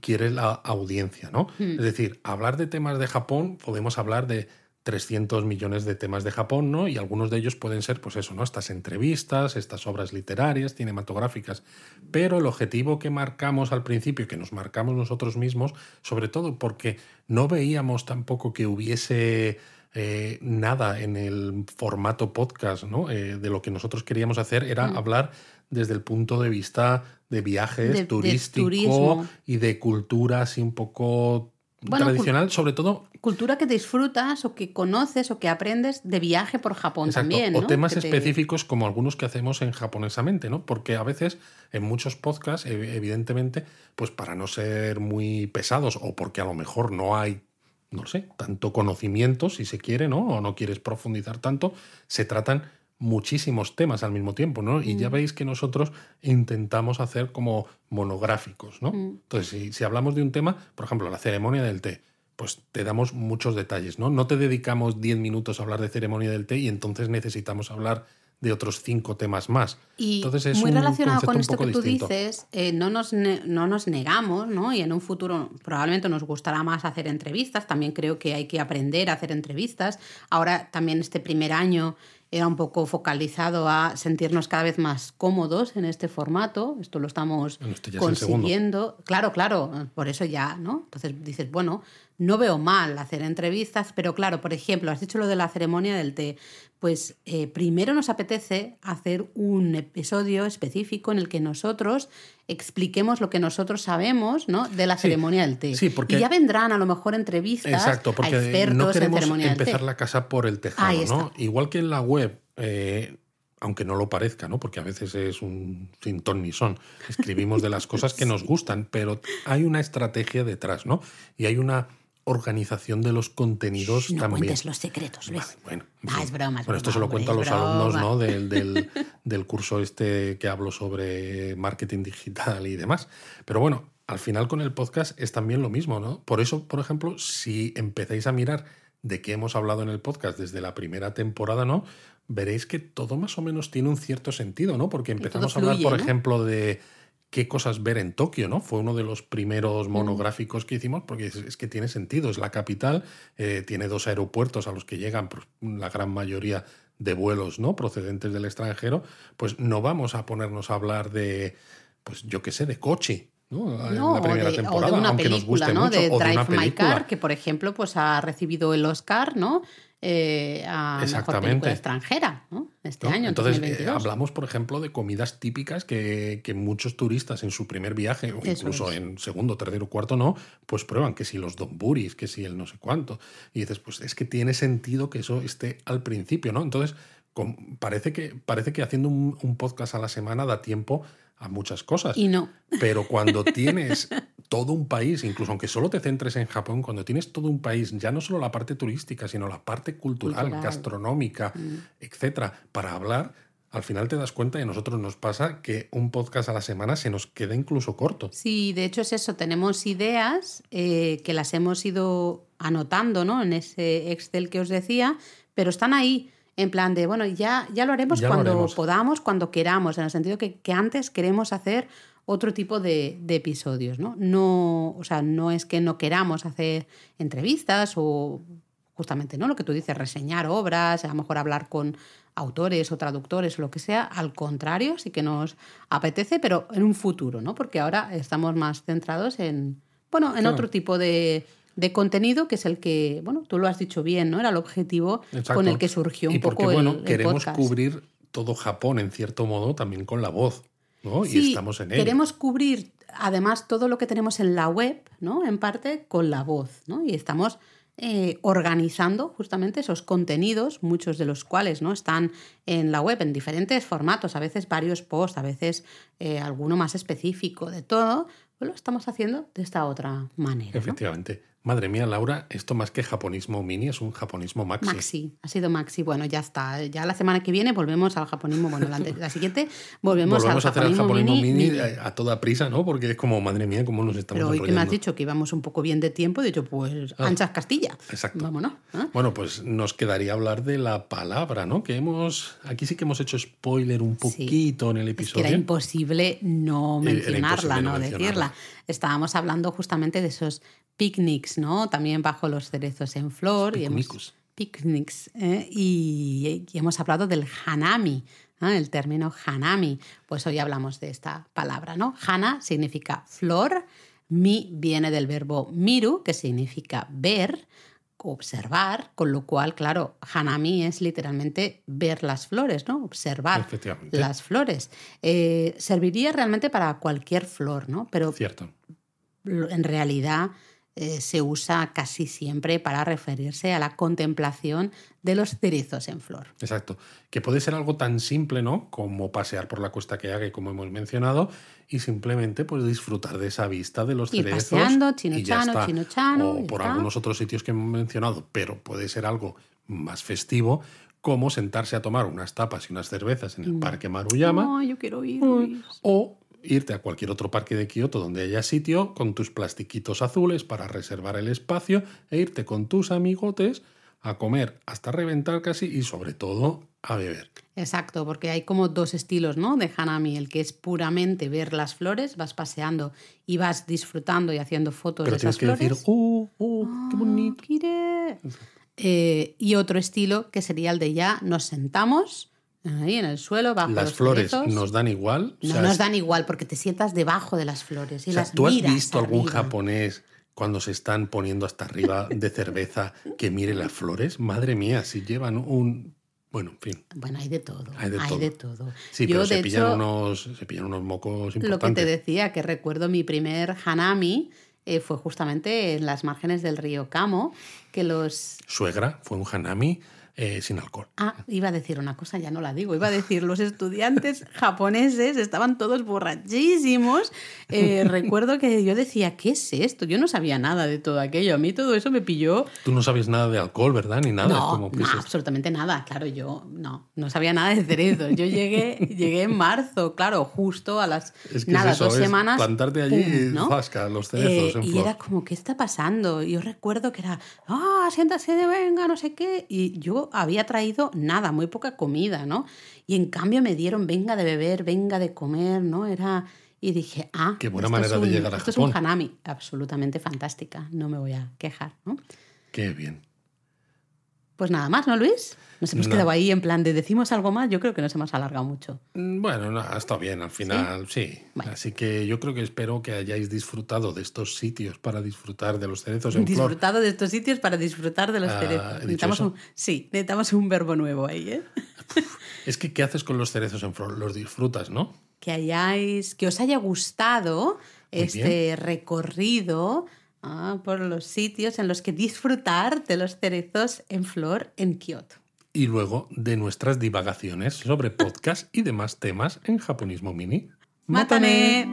quiere la audiencia, ¿no? Hmm. Es decir, hablar de temas de Japón, podemos hablar de 300 millones de temas de Japón, ¿no? Y algunos de ellos pueden ser, pues eso, ¿no? Estas entrevistas, estas obras literarias, cinematográficas. Pero el objetivo que marcamos al principio, que nos marcamos nosotros mismos, sobre todo porque no veíamos tampoco que hubiese eh, nada en el formato podcast, ¿no? Eh, de lo que nosotros queríamos hacer era hablar desde el punto de vista de viajes, De- turístico y de cultura así un poco Bueno, tradicional, sobre todo cultura que disfrutas o que conoces o que aprendes de viaje por Japón Exacto. también, O ¿no? temas Que te- específicos como algunos que hacemos en japonesamente, ¿no? Porque a veces en muchos podcasts, ev- evidentemente, pues para no ser muy pesados o porque a lo mejor no hay, no sé, tanto conocimiento, si se quiere, ¿no? O no quieres profundizar tanto, se tratan muchísimos temas al mismo tiempo, ¿no? Y Mm. ya veis que nosotros intentamos hacer como monográficos, ¿no? Mm. Entonces, si, si hablamos de un tema, por ejemplo, la ceremonia del té, pues te damos muchos detalles, ¿no? No te dedicamos 10 minutos a hablar de ceremonia del té y entonces necesitamos hablar de otros cinco temas más. Y Entonces es muy relacionado con esto que tú distinto. dices, eh, no, nos no nos negamos, ¿no? Y en un futuro probablemente nos gustará más hacer entrevistas. También creo que hay que aprender a hacer entrevistas. Ahora también este primer año era un poco focalizado a sentirnos cada vez más cómodos en este formato. Esto lo estamos Bueno, es consiguiendo. Claro, claro, por eso ya, ¿no? Entonces dices, bueno, no veo mal hacer entrevistas, pero claro, por ejemplo, has dicho lo de la ceremonia del té. Pues eh, primero nos apetece hacer un episodio específico en el que nosotros expliquemos lo que nosotros sabemos ¿no? de la Sí, ceremonia del té. sí, porque- y ya vendrán a lo mejor entrevistas Exacto, a porque expertos no en queremos ceremonia del té. empezar la casa por el tejado. ¿no? Igual que en la web, eh, aunque no lo parezca, ¿no? Porque a veces es un sin ton ni son. Escribimos de las cosas que nos gustan, pero hay una estrategia detrás, ¿no? Y hay una organización de los contenidos No también. cuentes los secretos, Luis. Vale, bueno, en Ah, es broma, es Bueno, esto broma, se lo cuento a los alumnos. ¿no? del, del- del curso este que hablo sobre marketing digital y demás. Pero bueno, al final con el podcast es también lo mismo, ¿no? Por eso, por ejemplo, si empezáis a mirar de qué hemos hablado en el podcast desde la primera temporada, ¿no? Veréis que todo más o menos tiene un cierto sentido, ¿no? Porque empezamos a hablar, por ¿no? ejemplo, de qué cosas ver en Tokio, ¿no? Fue uno de los Mm. primeros monográficos que hicimos porque es, es que tiene sentido, es la capital, eh, tiene dos aeropuertos a los que llegan la gran mayoría de vuelos, ¿no? Procedentes del extranjero, pues no vamos a ponernos a hablar de, pues yo qué sé, de coche, ¿no? En No, la o primera de, o de temporada, una aunque nos película, guste ¿no? mucho, de o de Drive una My película. Car, que por ejemplo pues ha recibido el Oscar, ¿no? Eh, a mejor película extranjera, ¿no? Este ¿no? año, en Entonces, eh, 2022. hablamos, por ejemplo, de comidas típicas que, que muchos turistas en su primer viaje, o Eso incluso es. en segundo, tercero, cuarto no, pues prueban que si los donburis, que si el no sé cuánto. Y dices, pues es que tiene sentido que eso esté al principio, ¿no? Entonces, parece, que, parece que haciendo un, un podcast a la semana da tiempo a muchas cosas. Y no. Pero cuando tienes todo un país, incluso aunque solo te centres en Japón, cuando tienes todo un país, ya no solo la parte turística, sino la parte cultural, Cultural. gastronómica, etcétera, para hablar, al final te das cuenta y a nosotros nos pasa que un podcast a la semana se nos queda incluso corto. Sí, de hecho es eso, tenemos ideas eh, que las hemos ido anotando ¿no? en ese Excel que os decía, pero están ahí en plan de, bueno, ya, ya lo haremos Ya lo cuando haremos. podamos, cuando queramos, en el sentido que, que antes queremos hacer otro tipo de, de episodios, ¿no? No, o sea, no es que no queramos hacer entrevistas o justamente, ¿no? Lo que tú dices, reseñar obras, a lo mejor hablar con autores o traductores o lo que sea, al contrario, sí que nos apetece, pero en un futuro, ¿no? Porque ahora estamos más centrados en, bueno, en Claro. otro tipo de, de contenido que es el que, bueno, tú lo has dicho bien, ¿no? Era el objetivo Exacto. con el que surgió un y porque, poco bueno, el, el queremos podcast. cubrir todo Japón en cierto modo también con la voz, ¿no? y estamos en ello. Queremos cubrir además todo lo que tenemos en la web, ¿no? En parte con la voz, ¿no? Y estamos eh, organizando justamente esos contenidos, muchos de los cuales ¿no? están en la web en diferentes formatos, a veces varios posts, a veces eh, alguno más específico de todo, pues lo estamos haciendo de esta otra manera. ¿no? Madre mía, Laura, esto más que japonismo mini es un japonismo maxi. Maxi, ha sido Maxi. Bueno, ya está. Ya la semana que viene volvemos al japonismo. Bueno, la, siguiente volvemos, Volvemos a hacer el japonismo, mini, mini. a, a toda prisa, ¿no? Porque es como, madre mía, cómo nos estamos Pero hoy que me has dicho que íbamos un poco bien de tiempo, he dicho, pues Ah, anchas Castilla. exacto. Vámonos. ¿eh? Bueno, pues nos quedaría hablar de la palabra, ¿no? Que hemos. Aquí sí que hemos hecho spoiler un Sí. poquito en el Es que episodio. era imposible no Era mencionarla, imposible no no mencionarla. decirla. Estábamos hablando justamente de esos picnics, ¿no? También bajo los cerezos en flor. y hemos- picnics. ¿eh? Y, y hemos hablado del hanami, el término hanami. Pues hoy hablamos de esta palabra, ¿no? Hana significa flor, mi viene del verbo miru, que significa ver, observar, con lo cual, claro, hanami es literalmente ver las flores, ¿no? Observar las flores. Eh, serviría realmente para cualquier flor, ¿no? Pero Cierto. en realidad eh, se usa casi siempre para referirse a la contemplación de los cerezos en flor. Exacto. Que puede ser algo tan simple, ¿no? Como pasear por la cuesta que haga, como hemos mencionado, y simplemente pues disfrutar de esa vista de los Ir cerezos. paseando, y ya chino-chano, está. chino-chano, O ya por está. algunos otros sitios que hemos mencionado, pero puede ser algo más festivo, como sentarse a tomar unas tapas y unas cervezas en el Mm. Parque Maruyama. No, yo quiero ir. Luis. O irte a cualquier otro parque de Kioto donde haya sitio con tus plastiquitos azules para reservar el espacio e irte con tus amigotes a comer hasta reventar casi y sobre todo a beber. Exacto, porque hay como dos estilos, ¿no? De Hanami, el que es puramente ver las flores, vas paseando y vas disfrutando y haciendo fotos Pero de tienes esas que flores. decir, ¡oh, oh, qué bonito! Ah, ¡Kire! Eh, y otro estilo que sería el de ya nos sentamos ahí en el suelo bajo Las los flores cerezos. nos dan igual. O No sea, nos dan igual porque te sientas debajo de las flores y o sea, las ¿tú has miras visto algún arriba. japonés cuando se están poniendo hasta arriba de cerveza que mire las flores? Madre mía, si llevan un... Bueno, en fin. Bueno, hay de todo. Hay de todo. todo. Sí, Yo, pero se de pillan, hecho, unos, se pillan unos mocos lo que te importantes. decía, que recuerdo mi primer hanami eh, fue justamente en las márgenes del río Kamo, que los Suegra fue un hanami eh, sin alcohol. Ah, iba a decir una cosa, ya no la digo. Iba a decir, los estudiantes japoneses estaban todos borrachísimos. Eh, recuerdo que yo decía, ¿qué es esto? Yo no sabía nada de todo aquello. A mí todo eso me pilló. Tú no sabes nada de alcohol, ¿verdad? Ni nada. no, como no, es- absolutamente nada. Claro, yo no, no sabía nada de cerezos. Yo llegué, llegué en marzo, claro, justo a las Es que nada, es eso, dos es semanas. plantarte allí pum, y ¿no? zasca, los Eh, cerezos en y flor. era como, ¿qué está pasando? Yo recuerdo que era, ah, siéntase, venga, no sé qué. Y yo había traído nada, muy poca comida, ¿no? Y en cambio me dieron, venga de beber, venga de comer, ¿no? Era... Y dije, ah, Qué buena esto manera es de un- llegar a Esto es un hanami, absolutamente fantástica, no me voy a quejar, ¿no? Qué bien. Pues nada más, ¿no, Luis? Nos hemos No. quedado ahí en plan de decimos algo más, yo creo que nos hemos alargado mucho. Mm, Bueno, no, está bien al final, sí. Así que yo creo que espero que hayáis disfrutado de estos sitios para disfrutar de los cerezos en flor. Disfrutado de estos sitios para disfrutar de los Ah, cerezos. ¿he dicho Necesitamos un, sí, necesitamos un verbo nuevo ahí, ¿eh? Es que, ¿qué haces con los cerezos en flor? Los disfrutas, ¿no? que hayáis, que os haya gustado Muy este recorrido ah, por los sitios en los que disfrutar de los cerezos en flor en Kioto. Y luego de nuestras divagaciones sobre podcast y demás temas en Japonismo Mini. ¡Mátane!